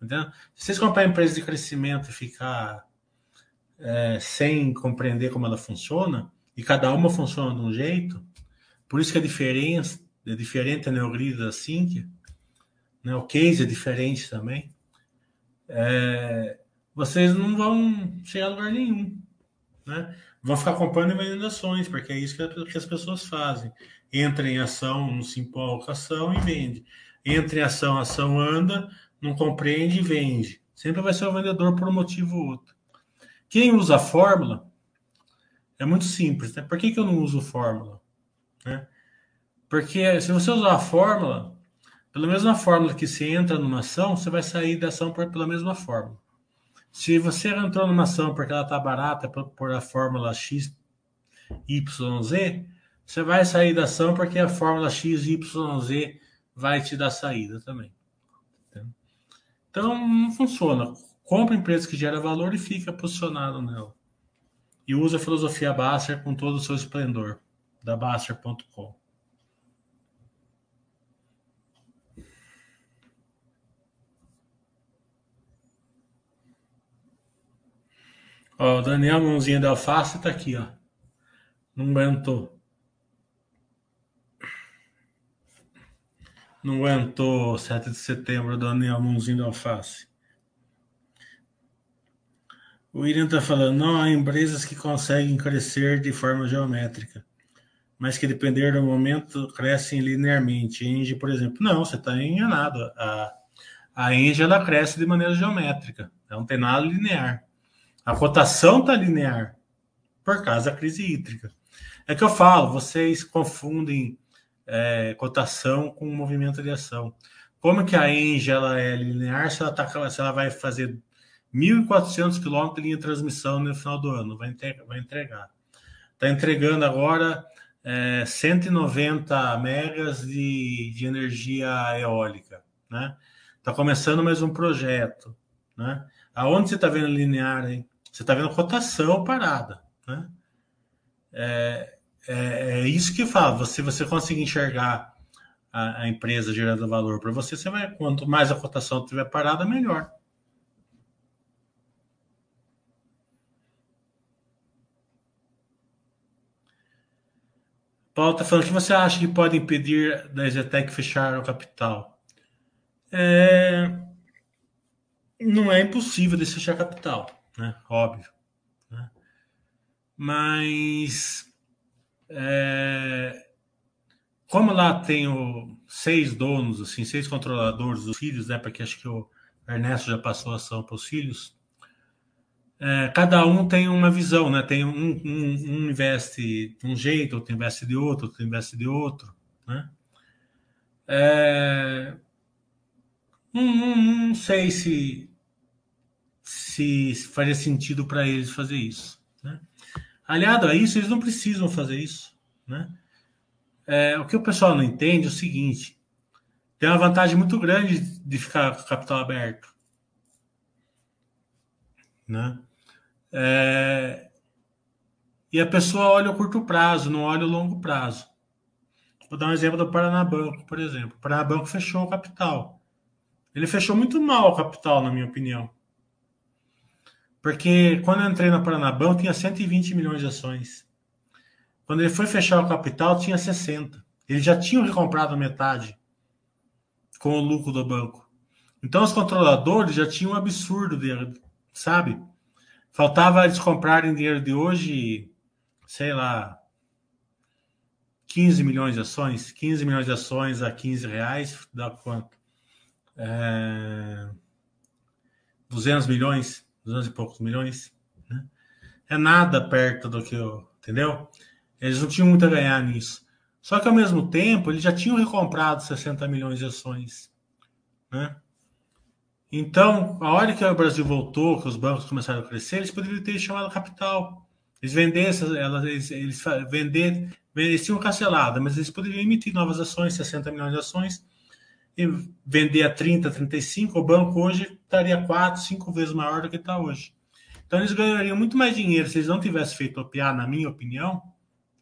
Entendeu? Se vocês comprarem empresa de crescimento e ficar é, sem compreender como ela funciona, e cada uma funciona de um jeito, por isso que a diferença é diferente a Neogrida da Sinqia, né? O case é diferente também. É, vocês não vão chegar a lugar nenhum. Né? Vão ficar comprando e vendendo ações, porque é isso que as pessoas fazem. Entra em ação, não se empolga ação e vende. Entra em ação, ação anda, não compreende e vende. Sempre vai ser o vendedor por um motivo ou outro. Quem usa a fórmula é muito simples. Né? Por que, que eu não uso fórmula? Né? Porque se você usar a fórmula, pela mesma fórmula que você entra numa ação, você vai sair da ação por, pela mesma fórmula. Se você entrou numa ação porque ela está barata por, por a fórmula X, Y, Z, você vai sair da ação porque a fórmula X, Y, Z vai te dar saída também. Então não funciona. Compra empresas que geram valor e fica posicionado nela. E usa a filosofia Basser com todo o seu esplendor, da Basser.com. Ó, o Daniel Mãozinha da Alface tá aqui, ó. Não aguentou. Não aguentou 7 de setembro, Daniel Mãozinho da Alface. O William tá falando, não há empresas que conseguem crescer de forma geométrica, mas que depender do momento crescem linearmente. Engie, por exemplo. Não, você está enganado. A, a Engie ela cresce de maneira geométrica. Não tem nada linear. A cotação está linear por causa da crise hídrica. É que eu falo, vocês confundem é, cotação com movimento de ação. Como que a Engie ela é linear se ela, tá, se ela vai fazer 1.400 quilômetros de linha de transmissão no final do ano? Vai, entregar. Vai entregar. Está entregando agora é, 190 megas de, de energia eólica. Né? Está começando mais um projeto. Né? Aonde você está vendo linear aí? Você está vendo cotação parada. Né? É, é, é, isso que fala. Se você, você conseguir enxergar a, a empresa gerando valor para você, você vai. Quanto mais a cotação estiver parada, melhor. Paulo está falando que você acha que pode impedir da Zetec fechar o capital? É... Não é impossível de fechar capital né? Óbvio. Né? Mas é, como lá tenho seis donos, assim, seis controladores dos filhos, né? Porque acho que o Ernesto já passou a ação para os filhos. É, cada um tem uma visão, né? Tem um, um, um, investe de um jeito, outro investe de outro, outro investe de outro, né? É, não, não, sei se se faria sentido para eles fazer isso. Aliado a isso, eles não precisam fazer isso. Né? É, o que o pessoal não entende é o seguinte: tem uma vantagem muito grande de ficar com o capital aberto. Né? É, e a pessoa olha o curto prazo, não olha o longo prazo. Vou dar um exemplo do Paranabanco, por exemplo. O Paranabanco fechou o capital. Ele fechou muito mal o capital, na minha opinião. Porque quando eu entrei na Paranabão, tinha 120 milhões de ações. Quando ele foi fechar o capital, tinha 60. Eles já tinham recomprado metade com o lucro do banco. Então, os controladores já tinham um absurdo, de, sabe? Faltava eles comprarem dinheiro de hoje, sei lá, 15 milhões de ações. 15 milhões de ações a 15 reais, dá quanto? É... 200 milhões. 200 e poucos milhões. Né? É nada perto do que eu. Entendeu? Eles não tinham muito a ganhar nisso. Só que ao mesmo tempo, eles já tinham recomprado 60 milhões de ações. Né? Então, a hora que o Brasil voltou, que os bancos começaram a crescer, eles poderiam ter chamado capital. Eles vendessem, elas, eles, eles vender, eles tinham cancelado, mas eles poderiam emitir novas ações, 60 milhões de ações, e vender a 30, 35, o banco hoje estaria 4, 5 vezes maior do que está hoje. Então eles ganhariam muito mais dinheiro se eles não tivessem feito OPA, na minha opinião,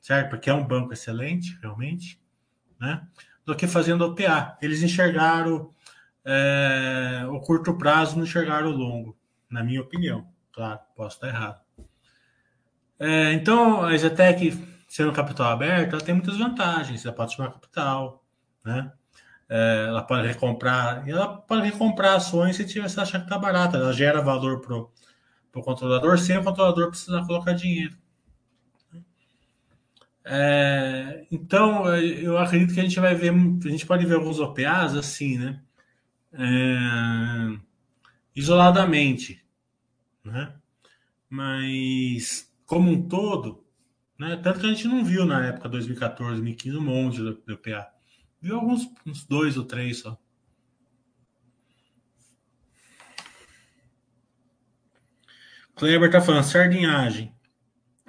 certo? Porque é um banco excelente, realmente, né? Do que fazendo OPA. Eles enxergaram é, o curto prazo, não enxergaram o longo, na minha opinião. Claro, posso estar errado. É, então, a Zetec, sendo capital aberto, ela tem muitas vantagens. Ela pode chamar capital, né? É, ela pode recomprar, ela pode recomprar ações se tiver, se achar que está barata, ela gera valor para o controlador sem o controlador precisar colocar dinheiro. É, então, eu acredito que a gente vai ver, a gente pode ver alguns OPAs assim, né? É, isoladamente, né? Mas, como um todo, né? Tanto que a gente não viu na época 2014, 2015 um monte de OPA. Viu alguns, uns dois ou três só. Kleber está falando, sardinhagem.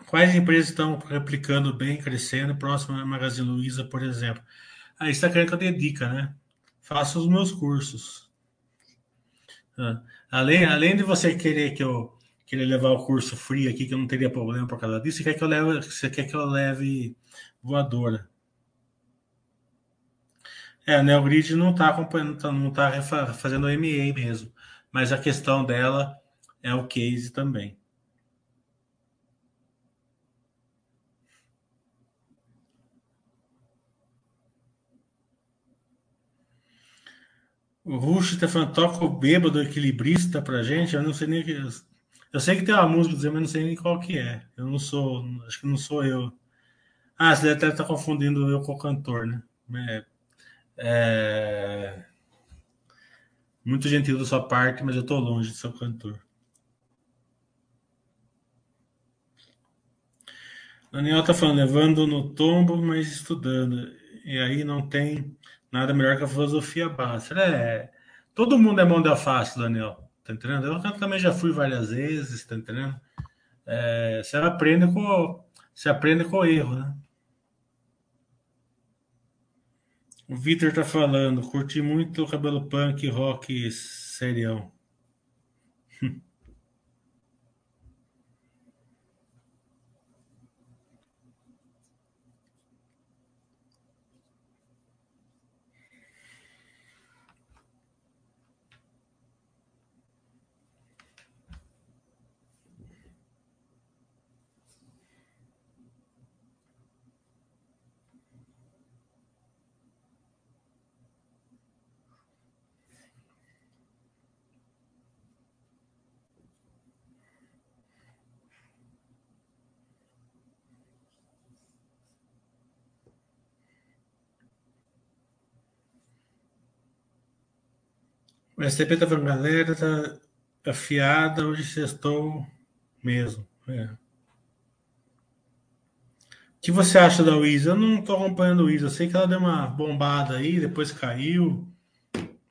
Quais empresas estão replicando bem, crescendo, próximo à Magazine Luiza, por exemplo? Aí está querendo que eu dê dica, né? Faça os meus cursos. Ah, além, além de você querer que eu querer levar o curso free aqui, que eu não teria problema por causa disso, você quer que eu leve, você quer que eu leve voadora. É, a Neogrid não está tá, não está fazendo MA mesmo. Mas a questão dela é o case também. O Rush está falando, toca o bêbado equilibrista pra gente. Eu não sei nem que. Eu sei que tem uma música mas não sei nem qual que é. Eu não sou. Acho que não sou eu. Ah, você deve estar confundindo eu com o cantor, né? É, é... Muito gentil da sua parte, mas eu estou longe de ser cantor. Daniel está falando, levando no tombo, mas estudando. E aí não tem Nada melhor que a filosofia básica. É, todo mundo é mão de alface, Daniel. Tá entendendo? Eu também já fui várias vezes, tá entendendo? É, você aprende com você aprende com o erro, né? O Vitor tá falando, curti muito cabelo punk, rock, serião. O STP tá falando, galera, tá afiada, hoje sextou mesmo. É. O que você acha da Wiz? Eu não tô acompanhando a Wiz, eu sei que ela deu uma bombada aí, depois caiu,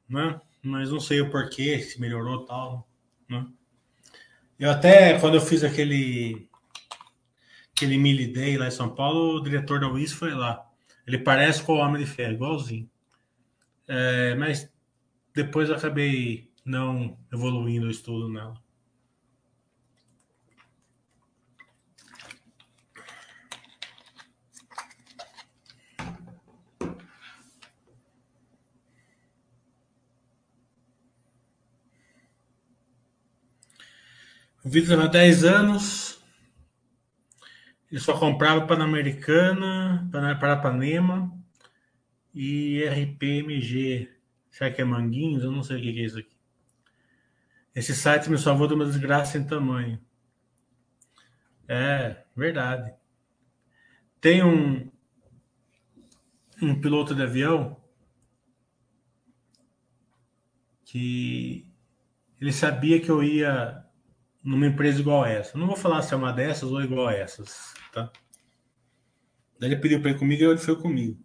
né? Mas não sei o porquê, se melhorou tal, né? Eu até, quando eu fiz aquele aquele Mili Day lá em São Paulo, o diretor da Wiz foi lá. Ele parece com o Homem de Ferro, igualzinho. É, mas depois acabei não evoluindo o estudo nela. O Vitor há 10 anos. Ele só comprava Pan-Americana, Parapanema e RPMG. Será que é Manguinhos? Eu não sei o que é isso aqui. Esse site me salvou de uma desgraça em tamanho. É, verdade. Tem um, um piloto de avião que ele sabia que eu ia numa empresa igual essa. não vou falar se é uma dessas ou igual a essas, tá? Daí ele pediu para ir comigo e ele foi comigo.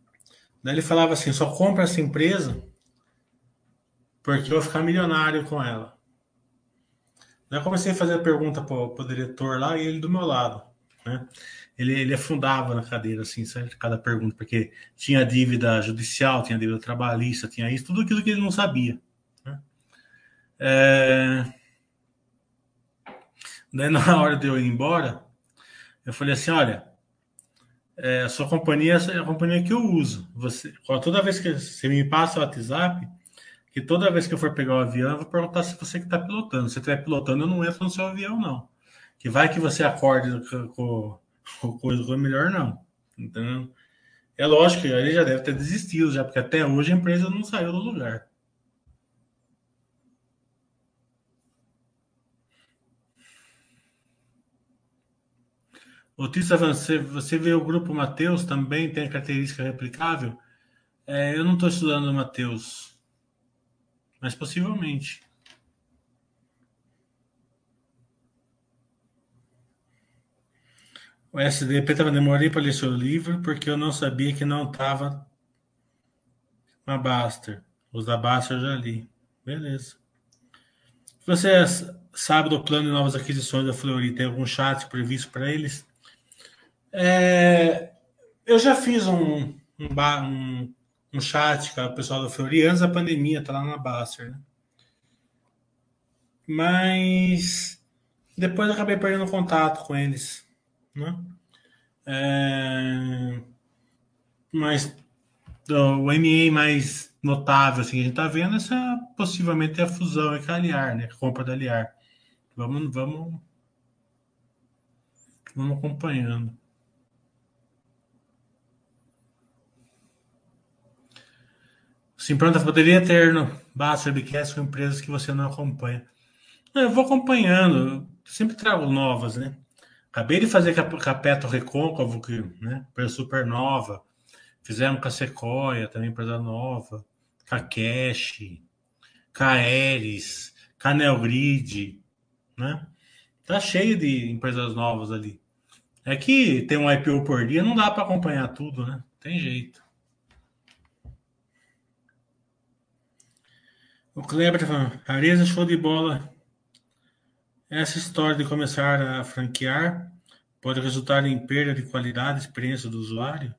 Daí ele falava assim: só compra essa empresa porque eu vou ficar milionário com ela. Daí eu comecei a fazer a pergunta para o diretor lá e ele do meu lado, né? Ele, ele afundava na cadeira, assim, sabe? Cada pergunta, porque tinha dívida judicial, tinha dívida trabalhista, tinha isso, tudo aquilo que ele não sabia. Né? É... Daí, na hora de eu ir embora, eu falei assim: olha, é, a sua companhia é a companhia que eu uso. Você, toda vez que você me passa o WhatsApp, que toda vez que eu for pegar o avião, eu vou perguntar se você que está pilotando. Se você estiver pilotando, eu não entro no seu avião, não. Que vai que você acorde com, com coisa melhor, não. Entendeu? É lógico que ele já deve ter desistido, já, porque até hoje a empresa não saiu do lugar. Otista, você, você vê o grupo Mateus também tem característica replicável? É, eu não estou estudando o Mateus, mas possivelmente. O SDP estava demorei para ler seu livro porque eu não sabia que não estava na Baster. Os da Baster eu já li. Beleza. Você sabe do plano de novas aquisições da Fleury? Tem algum chat previsto para eles? É, eu já fiz um, um, um, um chat com o pessoal da Fleury antes da pandemia, tá lá na Baster. Né? Mas depois eu acabei perdendo contato com eles. Né? É, mas o MA mais notável assim, que a gente está vendo essa possivelmente é a fusão com a Aliar, né? A compra da Aliar. Vamos, vamos, vamos acompanhando. Sim, pronto, poderia ter no Basta Webcast com empresas que você não acompanha. Eu vou acompanhando, sempre trago novas, né? Acabei de fazer com a Petro Recôncavo, que, né? Empresa super nova. Fizemos com a Sequoia, também empresa nova. Com a Cash, com a Aeres, com a Neogrid, né? Tá cheio de empresas novas ali. É que tem um IPO por dia, não dá para acompanhar tudo, né? Tem jeito. O Kleber tá Areza show de bola. Essa história de começar a franquear pode resultar em perda de qualidade e experiência do usuário?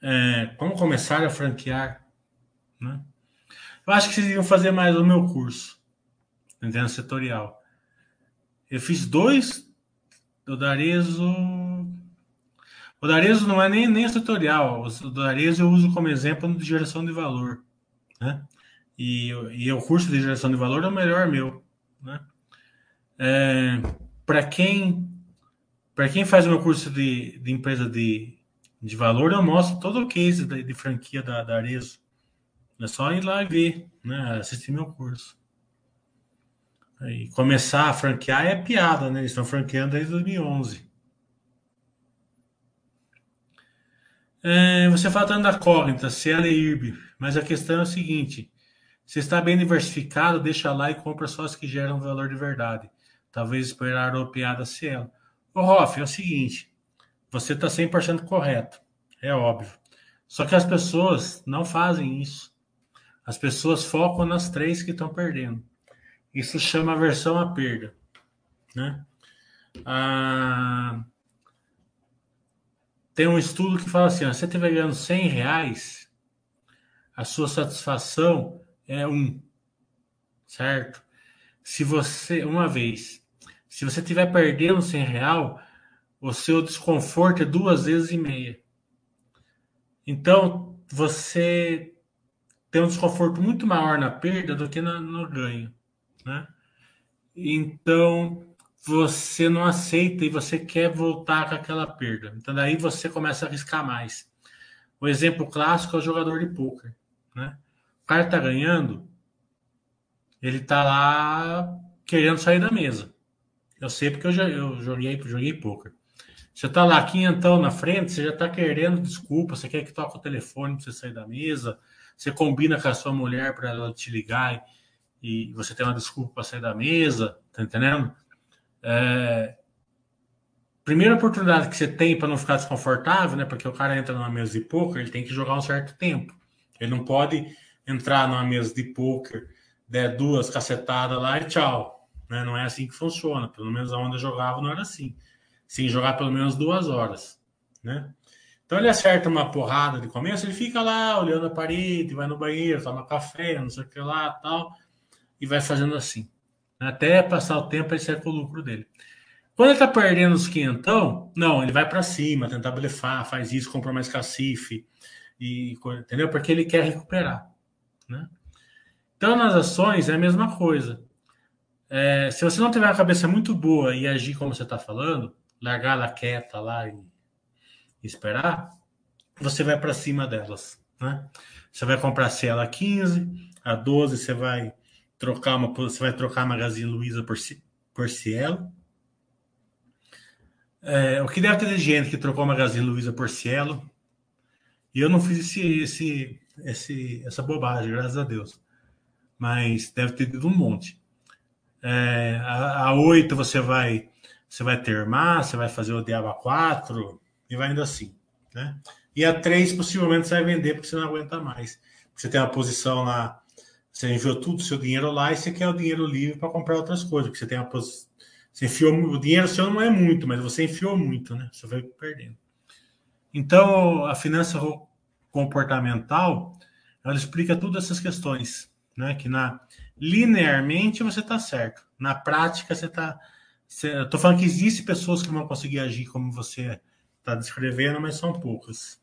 É, como começar a franquear? Né? Eu acho que vocês iam fazer mais o meu curso, entendendo setorial. Eu fiz dois do Darezo. O Darezo não é nem, nem setorial. O Darezo eu uso como exemplo de geração de valor né? E, e o curso de geração de valor é o melhor meu, né? É, para quem para quem faz o meu curso de, de empresa de, de valor, eu mostro todo o case de, de franquia da, da Arezo. É só ir lá e ver, né? Assistir meu curso. E começar a franquear é piada, né? Eles estão franqueando desde 2011. É, você fala tanto da Cognita, se ela é IRB, mas a questão é o seguinte: se está bem diversificado, deixa lá e compra só as que geram valor de verdade. Talvez esperar a piada se ela. Ô, Hoff, é o seguinte: você está 100% correto, é óbvio. Só que as pessoas não fazem isso. As pessoas focam nas três que estão perdendo. Isso chama aversão à perda. Né? Ah, tem um estudo que fala assim: ó, se você estiver ganhando 100 reais, a sua satisfação é um, certo? Se você, uma vez, se você estiver perdendo 100 real, o seu desconforto é duas vezes e meia. Então, você tem um desconforto muito maior na perda do que no, no ganho, né? Então, você não aceita e você quer voltar com aquela perda. Então, daí você começa a arriscar mais. O exemplo clássico é o jogador de pôquer. Né? O cara está ganhando, ele está lá querendo sair da mesa. Eu sei porque eu, já, eu joguei, joguei. Você está lá quinhentão na frente, você já está querendo desculpa, você quer que toque o telefone para você sair da mesa, você combina com a sua mulher para ela te ligar e, e, você tem uma desculpa para sair da mesa, tá entendendo? É, primeira oportunidade que você tem para não ficar desconfortável, né? Porque o cara entra numa mesa de poker, ele tem que jogar um certo tempo. Ele não pode entrar numa mesa de poker, der duas cacetadas lá e tchau. Né? Não é assim que funciona. Pelo menos aonde eu jogava não era assim. Sim, jogar pelo menos duas horas. Né? Então ele acerta uma porrada de começo, ele fica lá olhando a parede, vai no banheiro, toma café, não sei o que lá tal, e vai fazendo assim. Até passar o tempo ele com o lucro dele. Quando ele tá perdendo os quinhentão, não, ele vai para cima, tentar blefar, faz isso, compra mais cacife, e entendeu? Porque ele quer recuperar, né? Então nas ações é a mesma coisa. É, se você não tiver a cabeça muito boa e agir como você está falando, largar ela quieta lá e, e esperar, você vai para cima delas, né? Você vai comprar se ela a 15, a 12 você vai trocar uma você vai trocar a Magazine Luiza por por Cielo. É, o que deve ter de gente que trocou a Magazine Luiza por Cielo. E eu não fiz esse, esse, esse, essa bobagem, graças a Deus. Mas deve ter tido um monte. É, a, a 8 você vai você vai termar, você vai fazer o Diaba 4 e vai indo assim. Né? E a 3 possivelmente você vai vender porque você não aguenta mais. Você tem uma posição lá, você enviou tudo o seu dinheiro lá e você quer o dinheiro livre para comprar outras coisas, porque você tem uma posição. Você enfiou o dinheiro seu não é muito, mas você enfiou muito, né? Você vai perdendo. Então, a finança comportamental, ela explica todas essas questões, né? Que na linearmente você está certo, na prática você está. Estou falando que existem pessoas que vão conseguir agir como você está descrevendo, mas são poucas.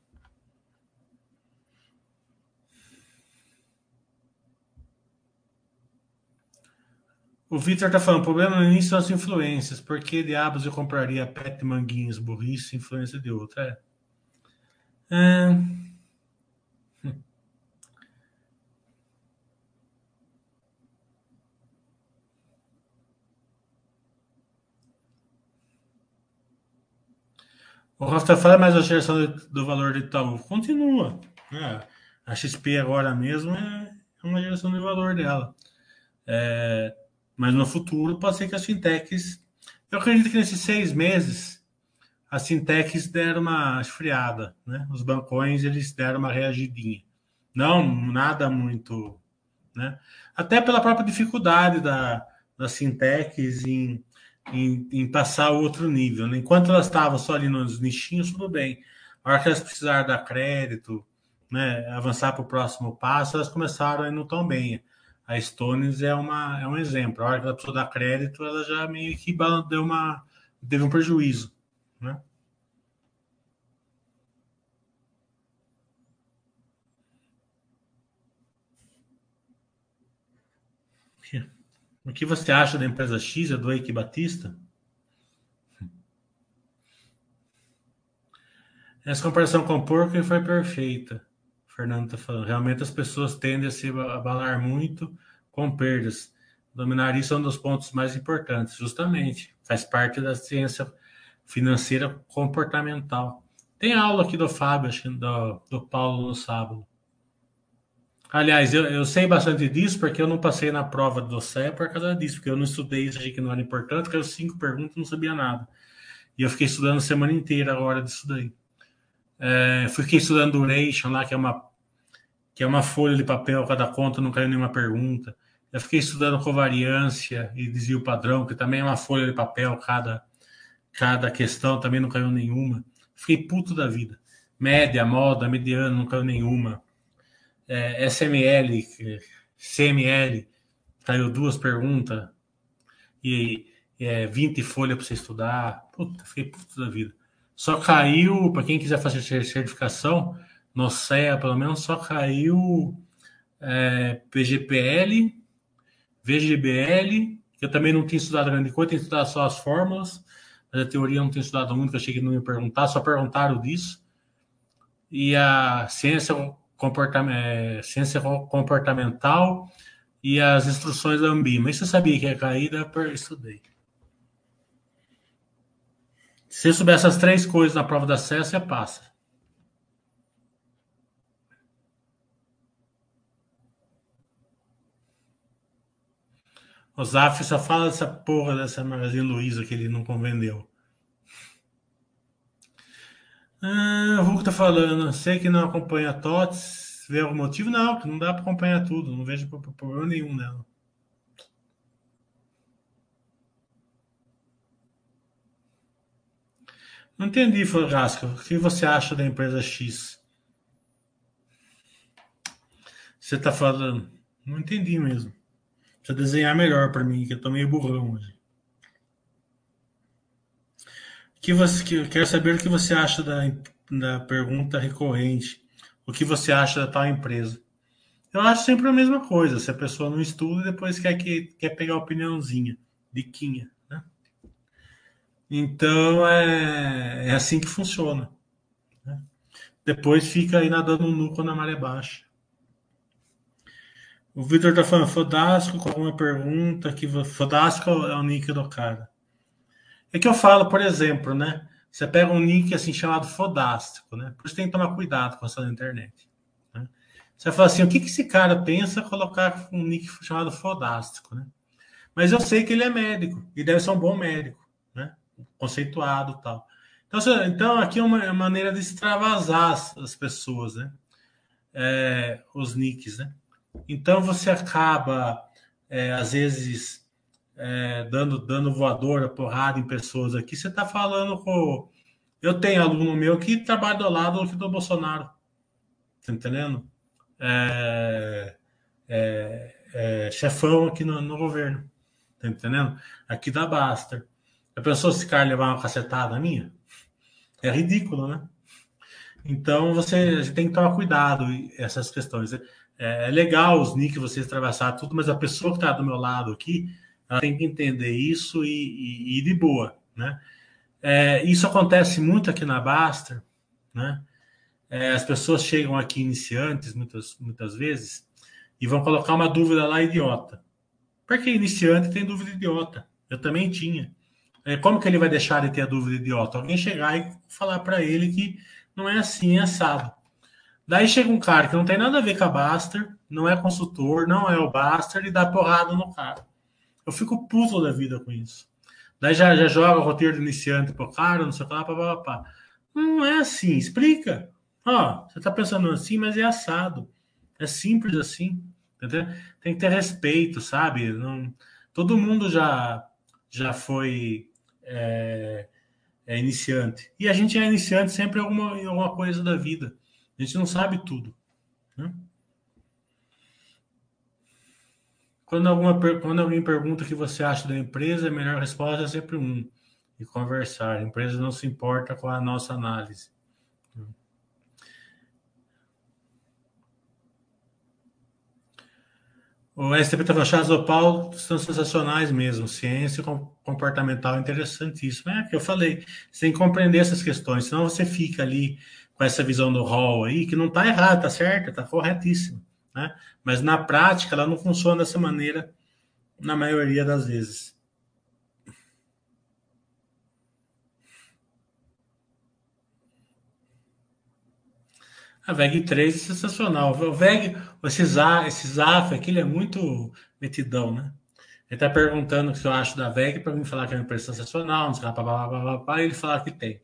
O Victor tá falando, o problema no início são as influências. Por que diabos eu compraria pet manguinhos, burrice, influência de outra? É. é... O Rafa fala, mas a geração do valor de Itaú continua. Né? A XP agora mesmo é uma geração de valor dela. É, mas no futuro pode ser que as fintechs. Eu acredito que nesses seis meses as fintechs deram uma esfriada, né? Os bancões eles deram uma reagidinha. Não nada muito, né? Até pela própria dificuldade da, das fintechs em, em, em passar outro nível. Né? Enquanto elas estavam só ali nos nichinhos, tudo bem. A hora que elas precisaram dar crédito, né, avançar para o próximo passo, elas começaram a ir não tão bem. A Stones é, uma, é um exemplo. A hora que ela precisou dar crédito, ela já meio que deu uma, teve um prejuízo. Né? O que você acha da empresa X, do Eike Batista? Essa comparação com o porco foi perfeita. Fernando está falando. Realmente as pessoas tendem a se abalar muito com perdas. Dominar isso é um dos pontos mais importantes, justamente. Faz parte da ciência financeira comportamental. Tem aula aqui do Fábio, acho que do, do Paulo no sábado. Aliás, eu, eu sei bastante disso porque eu não passei na prova do CE por causa disso, porque eu não estudei isso, achei que não era importante, eu cinco perguntas não sabia nada. E eu fiquei estudando a semana inteira agora disso daí. É, fiquei estudando duration lá, que é uma que é uma folha de papel, cada conta não caiu nenhuma pergunta. Eu fiquei estudando covariância e desvio padrão, que também é uma folha de papel, cada, cada questão também não caiu nenhuma. Fiquei puto da vida. Média, moda, mediana, não caiu nenhuma. É, SML, CML, caiu duas perguntas. E é, 20 folhas para você estudar. Puta, fiquei puto da vida. Só caiu, para quem quiser fazer certificação, no CEA, pelo menos, só caiu é, PGPL, VGBL, que eu também não tinha estudado grande coisa, tenho estudado só as fórmulas, mas a teoria eu não tenho estudado muito, achei que não ia perguntar, só perguntaram disso. E a ciência, é, ciência comportamental e as instruções da Ambima. Isso eu sabia que ia cair, eu estudei. Se souber essas três coisas na prova da CEA, você passa. O Zaf só fala dessa porra dessa Magazine Luiza que ele não convendeu. Ah, o Hulk tá falando, sei que não acompanha TOTS, vê algum motivo? Não, que não dá para acompanhar tudo, não vejo problema nenhum nela. Não entendi, Forrasco. O que você acha da empresa X? Você está falando? Não entendi mesmo. Precisa desenhar melhor para mim, que eu tô meio burrão hoje. Que você, que, eu quero saber o que você acha da, da pergunta recorrente. O que você acha da tal empresa? Eu acho sempre a mesma coisa. Se a pessoa não estuda, depois quer, que, quer pegar a opiniãozinha, diquinha. Então é, é assim que funciona. Né? Depois fica aí nadando nu quando a maré baixa. O Vitor tá falando Fodasco com uma pergunta que Fodasco é o nick do cara. É que eu falo, por exemplo, né? você pega um nick assim chamado fodástico, né? Por isso tem que tomar cuidado com essa na internet. Né? Você fala assim, o que, que esse cara pensa colocar um nick chamado fodástico, né? Mas eu sei que ele é médico e deve ser um bom médico? Conceituado tal. Então, então aqui é uma é maneira de extravasar as, as pessoas, né? É, os nicks, né? Então você acaba, é, às vezes, é, dando, dando voadora, porrada em pessoas aqui. Você está falando com. Eu tenho aluno meu que trabalha do lado do Bolsonaro. Tá entendendo? É, é, chefão aqui no, no governo. Tá entendendo? Aqui da Baster. A pessoa se cara levar uma cacetada minha? É ridículo, né? Então você tem que tomar cuidado essas questões. É, é legal os nick vocês atravessar tudo, mas a pessoa que está do meu lado aqui, tem que entender isso e, e de boa, né? É, isso acontece muito aqui na Baster, né? É, as pessoas chegam aqui iniciantes muitas, muitas vezes e vão colocar uma dúvida lá idiota. Porque iniciante tem dúvida idiota. Eu também tinha. É, como que ele vai deixar de ter a dúvida idiota? Alguém chegar e falar para ele que não é assim, é assado. Daí chega um cara que não tem nada a ver com a Baster, não é consultor, não é o Baster, e dá porrada no cara. Eu fico puto da vida com isso. Daí já, já joga o roteiro do iniciante pro cara, não sei o que lá, papapá. Não é assim, explica. Ó, você tá pensando assim, mas é assado. É simples assim. Entendeu? Tem que ter respeito, sabe? Não, todo mundo já, já foi é, é iniciante. E a gente é iniciante sempre em alguma, em alguma coisa da vida. A gente não sabe tudo. Né? Quando, alguma, quando alguém pergunta o que você acha da empresa, a melhor resposta é sempre um. E conversar. A empresa não se importa com a nossa análise. O STP está falando, do Paulo são sensacionais mesmo. Ciência comportamental interessantíssima. É que eu falei, sem compreender essas questões, senão você fica ali com essa visão do rol aí, que não está errado, está certa, está corretíssima. Né? Mas na prática ela não funciona dessa maneira na maioria das vezes. A VEG 3 é sensacional. O VEG, esse, ZAF aqui, ele é muito metidão, né? Ele está perguntando o que eu acho da VEG para mim falar que é uma empresa sensacional, não sei lá, pá, pá, pá, pá, e ele falar que tem.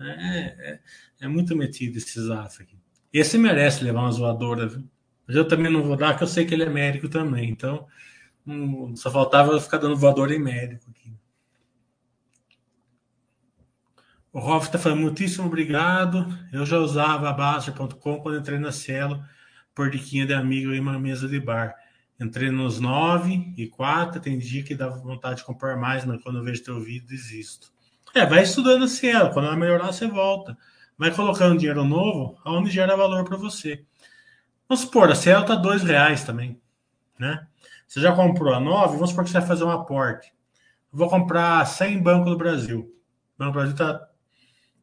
É, é, é, muito metido esse ZAF aqui. Esse merece levar uma zoadora, viu? Mas eu também não vou dar, porque eu sei que ele é médico também. Então, hum, só faltava eu ficar dando voador em médico aqui. O Rolf está falando, muitíssimo obrigado. Eu já usava a Baster.com quando entrei na Cielo por diquinha de amigo em uma mesa de bar. Entrei nos 9 e 4, tem dia que dá vontade de comprar mais, mas quando eu vejo teu vídeo, desisto. É, vai estudando a Cielo. Quando ela melhorar, você volta. Vai colocando dinheiro novo aonde gera valor para você. Vamos supor, a Cielo está dois reais também, né? Você já comprou a 9, vamos supor que você vai fazer um aporte. vou comprar 100 Banco do Brasil. O Banco do Brasil está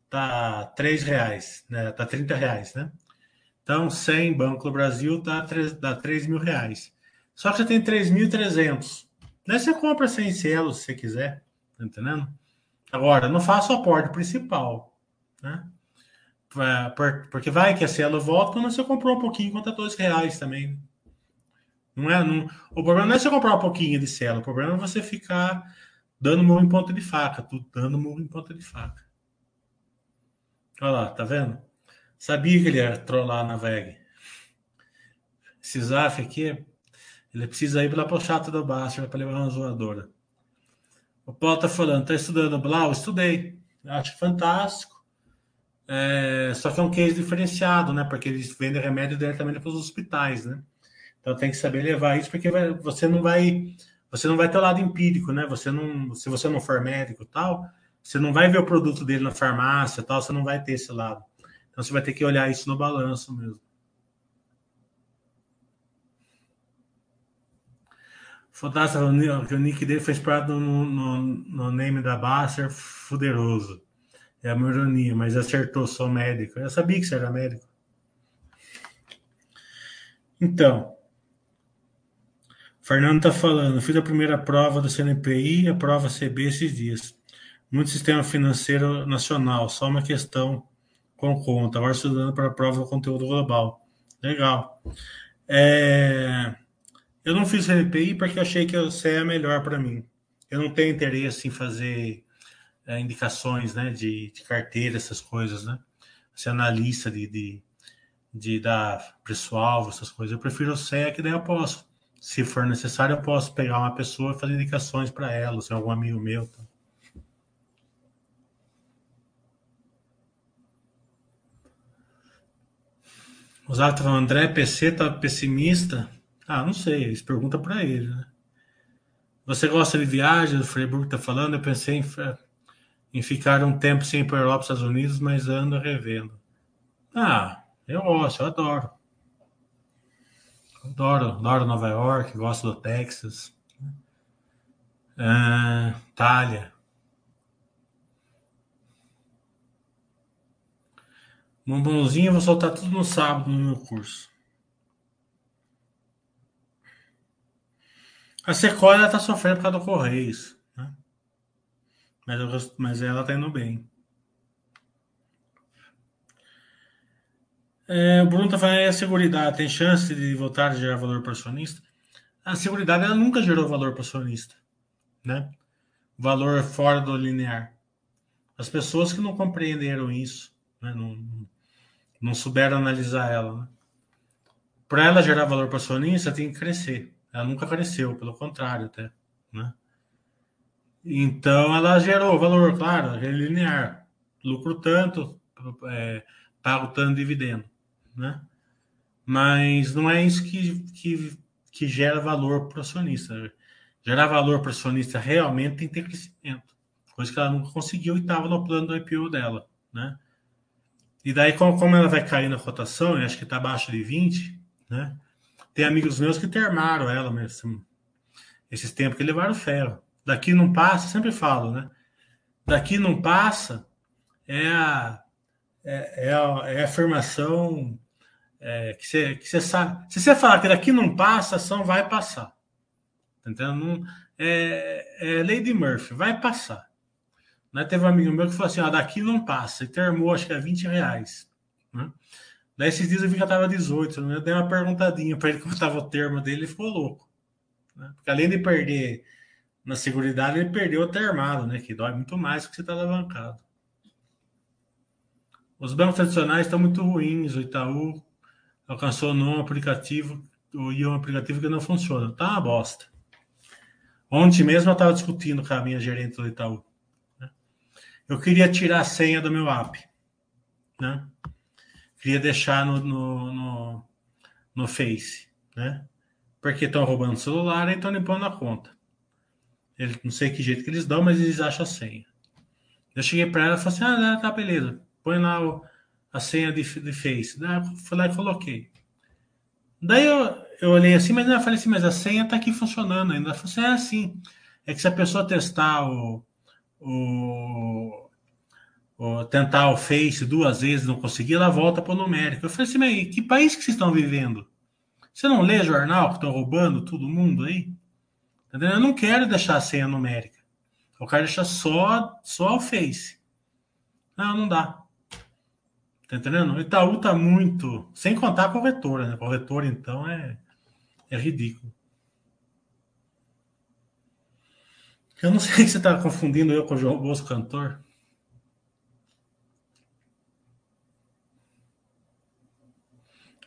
tá 3 reais, né? Tá 30 reais, né? Então, 100 Banco do Brasil dá 3, dá 3 mil reais. Só que você tem 3.300. Daí você compra 100 selos se você quiser, tá entendendo? Agora, não faça o aporte principal, né? Porque vai que a Cielo volta quando você comprou um pouquinho, conta dois reais também. Não é, não, o problema não é você comprar um pouquinho de Cielo, o problema é você ficar dando murro em ponta de faca, tudo dando murro em ponta de faca. Olha lá, tá vendo? Sabia que ele ia trollar na VEG. Esse Zaf aqui, ele precisa ir pela pochata do Basta para levar uma zoadora. O Paulo tá falando, tá estudando Blau? Estudei. Acho fantástico. É, só que é um case diferenciado, né? Porque eles vendem remédio diretamente para os hospitais, né? Então tem que saber levar isso, porque vai, você não vai você não vai ter o lado empírico, né? Você não, se você não for médico e tal, você não vai ver o produto dele na farmácia tal, você não vai ter esse lado. Então você vai ter que olhar isso no balanço mesmo. Que o nick dele foi inspirado no, no, no name da Basser, fuderoso. É uma ironia, mas acertou, sou médico. Eu sabia que você era médico. Então, Fernando está falando, fiz a primeira prova do CNPI, a prova CB esses dias. Muito sistema financeiro nacional, só uma questão com conta. Agora estudando para a prova do conteúdo global. Legal. É... Eu não fiz RPI porque achei que o CE é melhor para mim. Eu não tenho interesse em fazer é, indicações né, de, de, carteira, essas coisas, né? Ser analista de, de, de dar preço-alvo, essas coisas. Eu prefiro o CE, que daí eu posso. Se for necessário, eu posso pegar uma pessoa e fazer indicações para ela, se é algum amigo meu. Tá? O Zato falando, André, PC tá pessimista? Ah, não sei, eles perguntam para ele, né? Você gosta de viagem? O Freiburg tá falando, eu pensei em, em ficar um tempo sem ir para Europa, Estados Unidos, mas ando revendo. Ah, eu gosto, eu adoro. Adoro, adoro Nova York, gosto do Texas. Uh, Itália. Bombonzinho, eu vou soltar tudo no sábado no meu curso. A Sequoia está sofrendo por causa do Correios. Né? Mas, mas ela está indo bem. É, o Bruno está falando aí a Seguridade tem chance de voltar a gerar valor para acionista? A Seguridade ela nunca gerou valor para acionista. Né? Valor fora do linear. As pessoas que não compreenderam isso, né? não, não souberam analisar ela. Né? Para ela gerar valor para acionista, tem que crescer. Ela nunca cresceu, pelo contrário, até. Né? Então, ela gerou valor, claro, é linear. Lucro tanto, é, pago tanto dividendo. Né? Mas não é isso que, que, que gera valor para o acionista. Gerar valor para o acionista realmente tem que ter crescimento. Coisa que ela nunca conseguiu e estava no plano do IPO dela. Né? E daí, como, ela vai cair na cotação, acho que está abaixo de 20, né? Tem amigos meus que termaram ela mesmo. Esses tempos que levaram ferro. Daqui não passa, sempre falo, né? Daqui não passa é a, é, é a, é a afirmação é, que, você, que sabe. Se você falar que daqui não passa, a ação vai passar. Tá entendendo? Não, é, é Lady Murphy, vai passar. Né? Teve um amigo meu que falou assim: ó, daqui não passa, e termou, acho que é 20 reais. Né? Daí esses dias eu vi que estava 18, né? eu dei uma perguntadinha para ele como estava o termo dele, ele ficou louco. Né? Porque além de perder na seguridade, ele perdeu o termado, né? Que dói muito mais que você está alavancado. Os bancos tradicionais estão muito ruins. O Itaú alcançou um aplicativo, e um aplicativo que não funciona. Tá uma bosta. Ontem mesmo eu estava discutindo com a minha gerente do Itaú. Eu queria tirar a senha do meu app, né? Queria deixar no, no, no, no Face, né? Porque estão roubando o celular e estão limpando a conta. Ele, não sei que jeito que eles dão, mas eles acham a senha. Eu cheguei para ela e falei assim: ah, tá, beleza. Põe lá o, a senha de, de Face. Daí eu fui lá e coloquei. Daí eu, eu olhei assim, mas eu falei assim: mas a senha tá aqui funcionando ainda. Ela falou assim: é assim. É que se a pessoa testar o, o, o, tentar o Face duas vezes não conseguir, ela volta para o numérico. Eu falei assim, mas que país que vocês estão vivendo? Você não lê jornal que estão roubando todo mundo aí? Entendeu? Eu não quero deixar a senha numérica. Eu quero deixar só, só o Face. Não, não dá. Tá entendendo? O Itaú tá muito. Sem contar a corretora, né? A corretora, então, é, é ridículo. Eu não sei se você está confundindo eu com o João Bosco Cantor.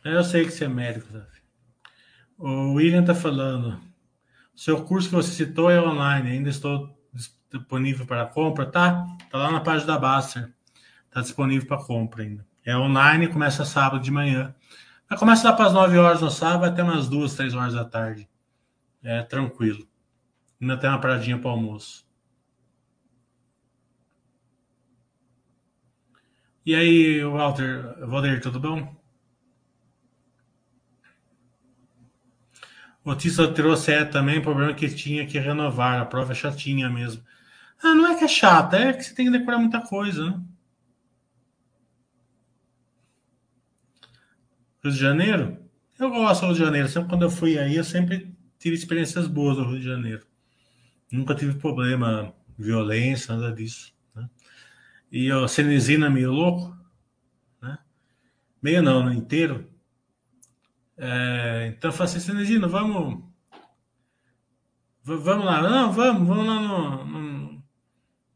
É, eu sei que você é médico? O William está falando. Seu curso que você citou é online, ainda estou disponível para compra, tá? Tá lá na página da Baster. Tá disponível para compra ainda. É online, começa sábado de manhã. Começa lá para as 9 horas no sábado até umas 2, 3 horas da tarde. É tranquilo. Ainda tem uma paradinha para almoço. E aí, Walter, Valdir, tudo bom? O Tissa trouxe é, também o problema que tinha que renovar. A prova é chatinha mesmo. Ah, não é que é chata, é que você tem que decorar muita coisa, né? Rio de Janeiro? Eu gosto do Rio de Janeiro. Sempre quando eu fui aí, eu sempre tive experiências boas no Rio de Janeiro. Nunca tive problema, violência, nada disso. Né? E o Cenezina meio louco, né? Meio não, né? inteiro. É, então eu falei assim, Cenezina, vamos. Vamos lá, não, vamos, vamos lá no, no,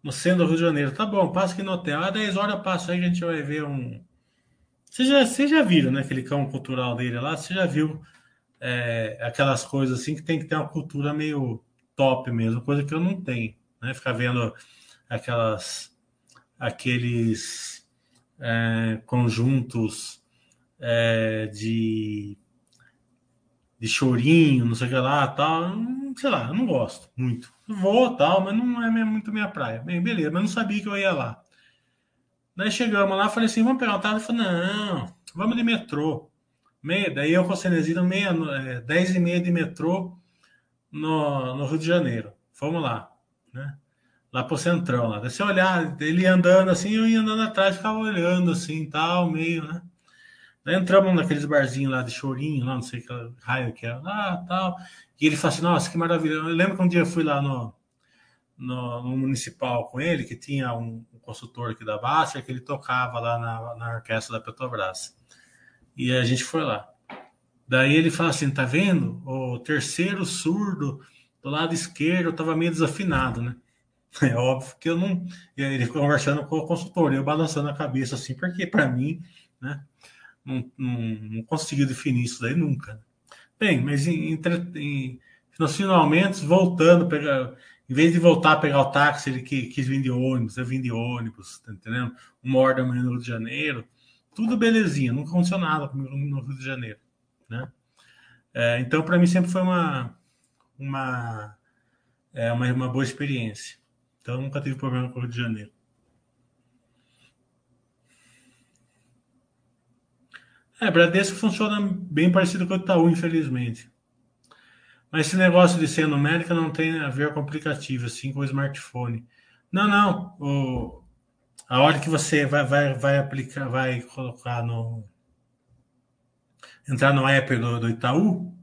no centro do Rio de Janeiro. Tá bom, passa aqui no hotel. Ah, 10 horas passa aí a gente vai ver um. Vocês já, vocês já viram, né? Aquele cão cultural dele lá, você já viu é, aquelas coisas assim que tem que ter uma cultura meio top mesmo, coisa que eu não tenho, né? Ficar vendo aquelas aqueles é, conjuntos é, de de chorinho, não sei o que lá, tal, sei lá, eu não gosto muito. vou tal, mas não é muito minha praia. Bem, beleza, mas não sabia que eu ia lá. Daí chegamos lá, falei assim, vamos pegar um táxi? Falei, não, vamos de metrô. Meia, daí eu com a Cenezino, meia, é, dez e meia de metrô no, no Rio de Janeiro. Fomos lá, né? Lá pro Centrão, lá. Daí você olhar, ele andando assim, eu ia andando atrás, ficava olhando assim, tal, meio, né? Daí entramos naqueles barzinhos lá de chorinho, lá, não sei que raio que era, lá, tal. E ele falou assim, nossa, que maravilha. Eu lembro que um dia eu fui lá no, no, no municipal com ele, que tinha um, um consultor aqui da Basta, que ele tocava lá na, na orquestra da Petrobras. E a gente foi lá. Daí ele fala assim: tá vendo? O terceiro surdo do lado esquerdo estava meio desafinado, né? É óbvio que eu não. Ele conversando com o consultor, eu balançando a cabeça assim, porque para mim, né? Não, não, não consegui definir isso daí nunca. Bem, mas em, em, finalmente, voltando, pegar, em vez de voltar a pegar o táxi, ele quis vir de ônibus, eu vim de ônibus, tá entendendo? Uma hora da manhã no Rio de Janeiro, tudo belezinha, nunca aconteceu nada comigo no Rio de Janeiro né? É, então, para mim sempre foi uma uma, é, uma uma boa experiência. Então, nunca tive problema com o Rio de Janeiro. É, Bradesco funciona bem parecido com o Itaú, infelizmente. Mas esse negócio de ser numérica não tem a ver com aplicativo, assim, com o smartphone. Não, não. O, a hora que você vai, vai, vai aplicar, vai colocar no, entrar no app do, do Itaú,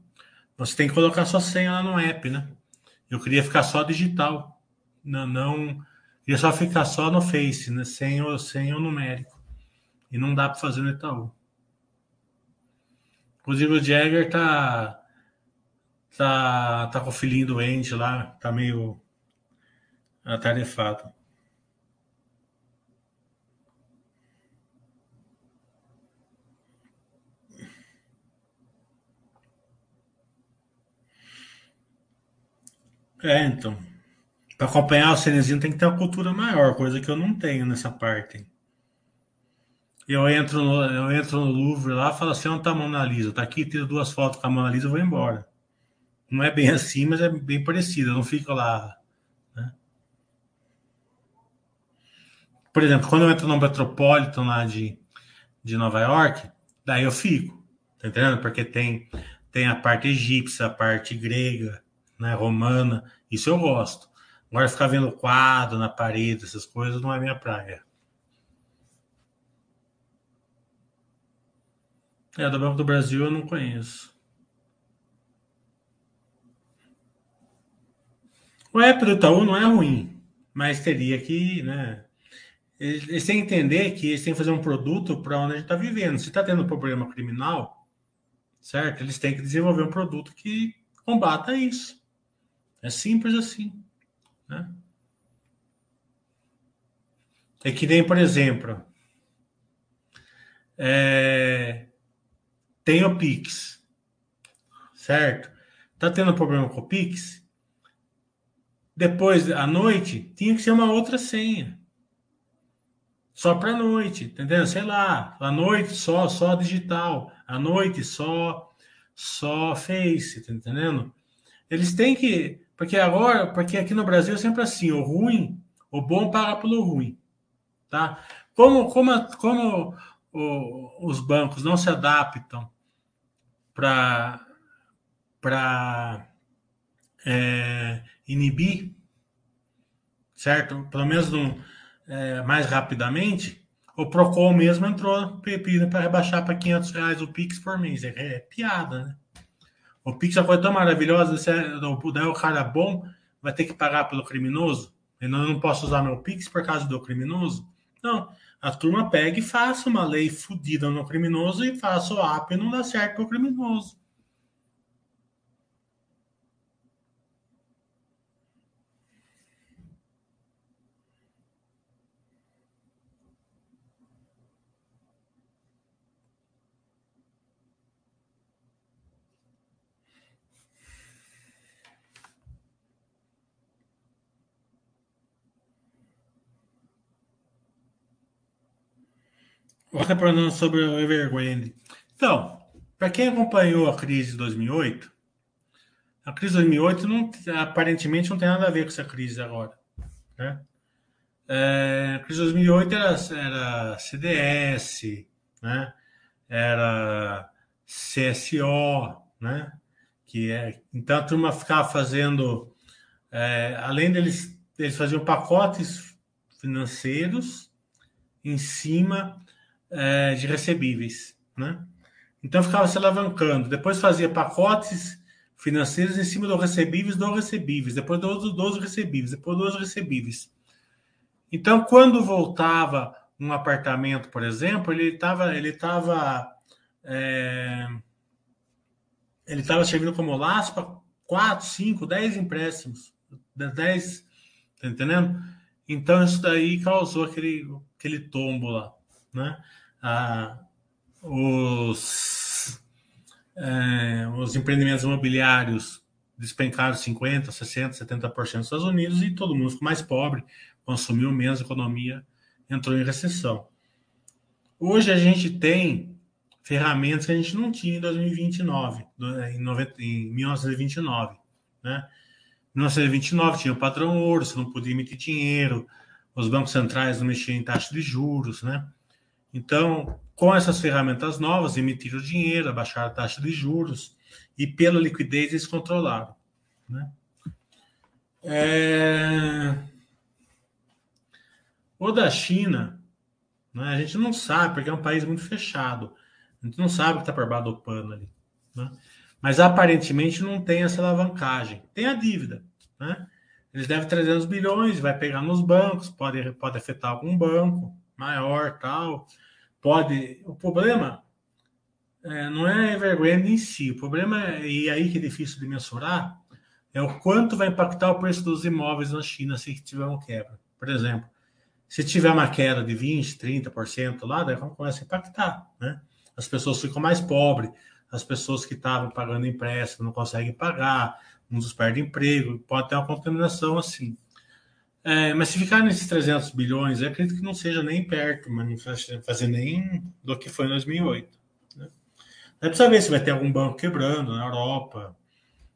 você tem que colocar sua senha lá no app, né? Eu queria ficar só digital. Não, não queria só ficar só no Face, né? Sem o, sem o numérico. E não dá para fazer no Itaú. Inclusive o Jagger tá tá tá com o filhinho doente lá, tá meio atarefado. É, então. Para acompanhar o Cenezino tem que ter uma cultura maior, coisa que eu não tenho nessa parte. Eu entro no, eu entro no Louvre lá falo assim, onde tá a Mona Lisa? Tá aqui, tiro duas fotos com a Mona Lisa e vou embora. Não é bem assim, mas é bem parecido. Eu não fico lá. Né? Por exemplo, quando eu entro no Metropolitan lá de, de Nova York, daí eu fico. Tá entendendo? Porque tem, tem a parte egípcia, a parte grega, né, romana, isso eu gosto. Agora ficar vendo quadro na parede, essas coisas, não é minha praia. É, do Banco do Brasil eu não conheço. O app do Itaú não é ruim, mas teria que, né? Eles têm que entender que eles têm que fazer um produto para onde a gente está vivendo. Se está tendo problema criminal, certo? Eles têm que desenvolver um produto que combata isso. É simples assim. Né? É que nem, por exemplo, é, tem o Pix, certo? Tá tendo problema com o Pix? Depois, à noite, tinha que ser uma outra senha. Só para noite, entendeu? Sei lá, à noite só, só digital, à noite só, só Face, tá entendendo? Eles têm que porque agora, porque aqui no Brasil é sempre assim, o ruim, o bom paga pelo ruim, tá? Como, como, como o, os bancos não se adaptam para para é, inibir, certo? Pelo menos é, mais rapidamente, o Procon mesmo entrou pedindo para rebaixar para 500 reais o Pix por mês. É, é piada, né? O Pix é uma coisa tão maravilhosa, se é, daí o cara bom vai ter que pagar pelo criminoso. Eu não posso usar meu Pix por causa do criminoso? Não. A turma pega e faça uma lei fodida no criminoso e faça o app e não dá certo para o criminoso. Você perguntando sobre o Evergrande. Então, para quem acompanhou a crise de 2008, a crise de 2008 não, aparentemente não tem nada a ver com essa crise agora. Né? É, a crise de 2008 era, era CDS, né? era CSO, né? que é, então a turma ficava fazendo, é, além deles, eles faziam pacotes financeiros em cima é, de recebíveis, né? Então ficava se alavancando. Depois fazia pacotes financeiros em cima do recebíveis, do recebíveis, depois dos, dos recebíveis, depois dos recebíveis. Então, quando voltava um apartamento, por exemplo, ele estava ele tava, é, ele estava servindo como laço para 4, 5, 10 empréstimos. 10, tá entendendo? Então, isso daí causou aquele, aquele tombo lá, né? Ah, os, é, os empreendimentos imobiliários despencaram 50%, 60%, 70% nos Estados Unidos e todo mundo ficou mais pobre, consumiu menos, a economia entrou em recessão. Hoje a gente tem ferramentas que a gente não tinha em 2029, em, 90, em 1929. Né? Em 1929 tinha o padrão ouro, você não podia emitir dinheiro, os bancos centrais não mexiam em taxa de juros, né? Então, com essas ferramentas novas, emitiram dinheiro, abaixaram a taxa de juros e pela liquidez eles controlaram. Né? É... O da China, né, a gente não sabe, porque é um país muito fechado. A gente não sabe o que está por baixo do pano ali. Né? Mas aparentemente não tem essa alavancagem. Tem a dívida. Né? Eles devem 300 bilhões, vai pegar nos bancos, pode, pode afetar algum banco maior, tal. Pode. O problema é, não é Evergrande em si. O problema, é, e aí que é difícil de mensurar, é o quanto vai impactar o preço dos imóveis na China se tiver uma quebra. Por exemplo, se tiver uma queda de 20%, 30% lá, daí começa a impactar. Né? As pessoas ficam mais pobres, as pessoas que estavam pagando empréstimo não conseguem pagar, uns perdem emprego, pode ter uma contaminação assim. É, mas se ficar nesses 300 bilhões, eu acredito que não seja nem perto, mas não fazer nem do que foi em 2008. Né? É para saber se vai ter algum banco quebrando na Europa.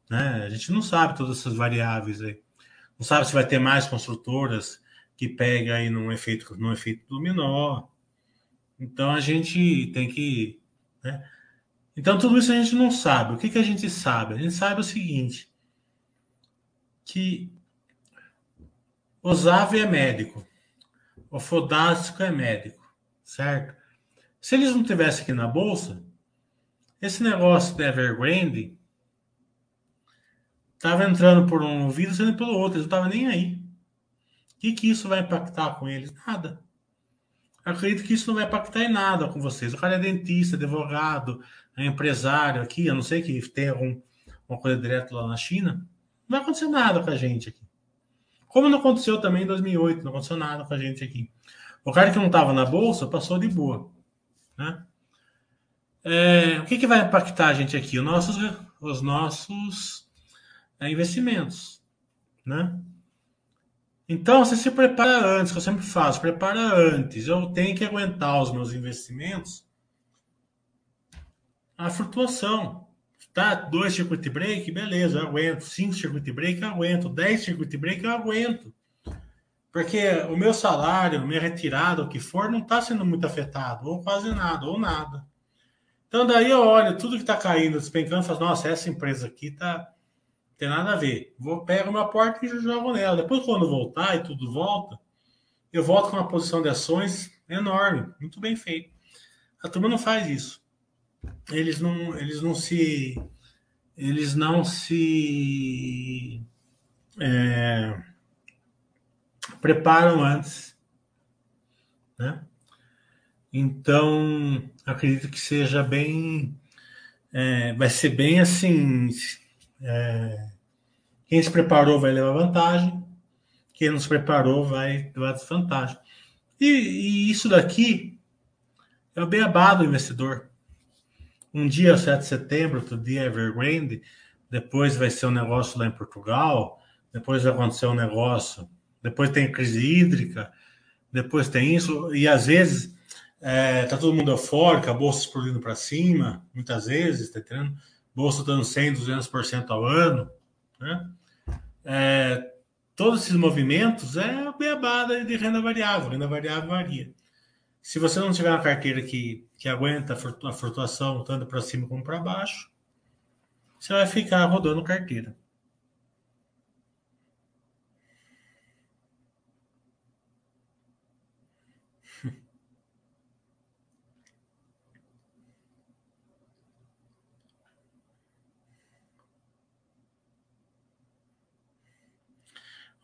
Né? A gente não sabe todas essas variáveis aí. Não sabe se vai ter mais construtoras que pega aí num efeito, num efeito dominó. Então a gente tem que. Né? Então tudo isso a gente não sabe. O que, que a gente sabe? A gente sabe o seguinte: que o é médico. O Fodástico é médico, certo? Se eles não tivessem aqui na bolsa, esse negócio da Evergrande estava entrando por um ouvido, saindo pelo outro, eles não estavam nem aí. O que, que isso vai impactar com eles? Nada. Acredito que isso não vai impactar em nada com vocês. O cara é dentista, advogado, é empresário aqui, a não sei que tenha uma coisa direta lá na China, não vai acontecer nada com a gente aqui. Como não aconteceu também em 2008, não aconteceu nada com a gente aqui. O cara que não estava na bolsa passou de boa. Né? É, o que, que vai impactar a gente aqui? Os nossos, os nossos é, investimentos. Né? Então, você se prepara antes, que eu sempre faço, prepara antes. Eu tenho que aguentar os meus investimentos a flutuação. Tá, dois circuit break, beleza, aguento. Cinco circuit break, aguento. Dez circuit break, aguento. Porque o meu salário, minha retirada, o que for, não está sendo muito afetado, ou quase nada, ou nada. Então, daí eu olho tudo que está caindo, despencando, e falo, nossa, essa empresa aqui tá. Tem nada a ver. Vou pego uma porta e jogo nela. Depois, quando voltar e tudo volta, eu volto com uma posição de ações enorme, muito bem feito. A turma não faz isso eles não, eles não se, eles não se, é, preparam antes, né? Então, acredito que seja bem, é, vai ser bem assim, é, quem se preparou vai levar vantagem, quem não se preparou vai levar desvantagem. E, e isso daqui é o beabá do investidor. Um dia 7 de setembro, outro dia Evergrande, depois vai ser um negócio lá em Portugal, depois vai acontecer um negócio, depois tem crise hídrica, depois tem isso, e às vezes é, tá todo mundo eufórico, a bolsa explodindo para cima, muitas vezes, tá entendendo? Bolsa dando 100, 200% ao ano, né? É, todos esses movimentos é a beabada de renda variável, renda variável varia. Se você não tiver uma carteira que, que aguenta a flutuação tanto para cima como para baixo, você vai ficar rodando carteira.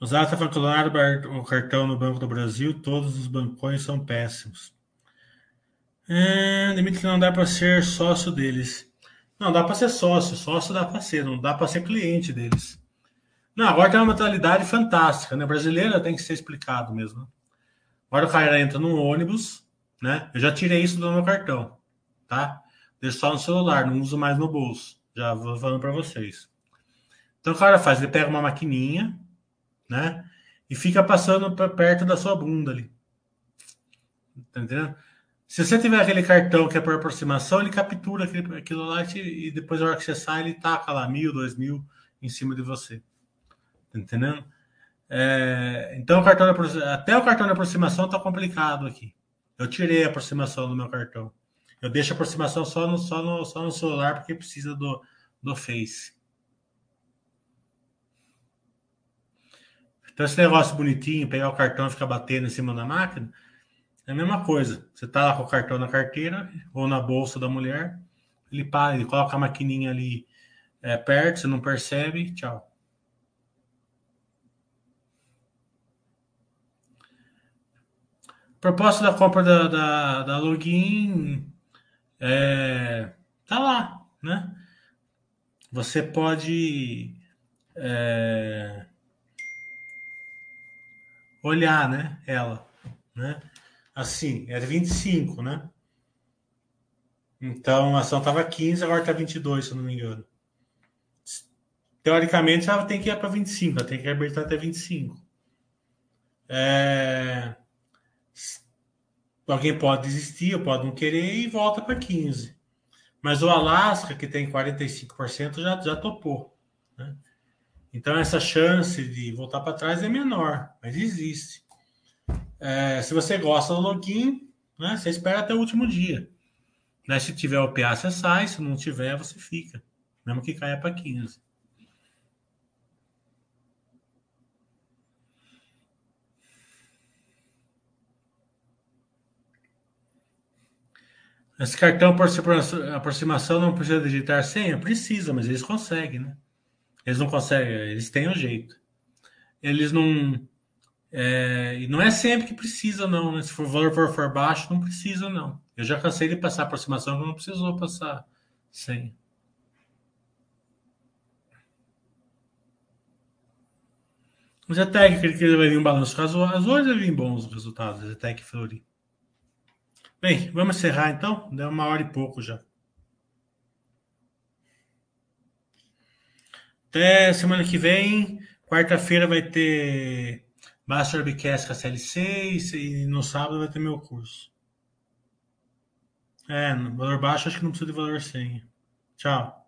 Usar está falando o cartão no Banco do Brasil, todos os bancões são péssimos. É, limite que não dá para ser sócio deles. Não, dá para ser sócio, sócio dá para ser, não dá para ser cliente deles. Não, agora tem uma mentalidade fantástica, né? Brasileira tem que ser explicado mesmo. Agora o cara entra num ônibus, né? Eu já tirei isso do meu cartão, tá? Deixo só no celular, não uso mais no bolso. Já vou falando para vocês. Então o cara faz, ele pega uma maquininha, né? E fica passando perto da sua bunda ali. Tá entendendo? Se você tiver aquele cartão que é por aproximação, ele captura aquele, aquilo lá e depois, na hora que você sai, ele taca lá mil, dois mil em cima de você. Tá entendendo? É, então, o cartão de, até o cartão de aproximação está complicado aqui. Eu tirei a aproximação do meu cartão. Eu deixo a aproximação só no, só no, só no celular porque precisa do, do Face. Então, esse negócio bonitinho, pegar o cartão e ficar batendo em cima da máquina, é a mesma coisa. Você tá lá com o cartão na carteira ou na bolsa da mulher, ele para, ele coloca a maquininha ali é, perto, você não percebe, tchau. Proposta da compra da, da, da login é, tá lá, né? Você pode é, olhar, né? Ela, né? Assim, era 25, né? Então a ação estava 15, agora está 22, se eu não me engano. Teoricamente ela tem que ir para 25, ela tem que abrir até 25. É... Alguém pode desistir, pode não querer e volta para 15. Mas o Alasca, que tem 45%, já, já topou. Né? Então, essa chance de voltar para trás é menor, mas existe. É, se você gosta do login, né, você espera até o último dia. Né, se tiver o PA, você sai. Se não tiver, você fica. Mesmo que caia para 15. Esse cartão por aproximação não precisa digitar senha? Precisa, mas eles conseguem, né? Eles não conseguem, eles têm um jeito. Eles não. É, e não é sempre que precisa, não. Né? Se for, valor for, for baixo, não precisa, não. Eu já cansei de passar aproximação não precisou passar senha. O Zetec, que ele vai vir um balanço razoável. Hoje vai vir bons resultados, Zetec e Flori. Bem, vamos encerrar então. Deu uma hora e pouco já. Até semana que vem. Quarta-feira vai ter Master Webcast com a CL6 e no sábado vai ter meu curso. É, no valor baixo acho que não precisa de valor senha. Tchau.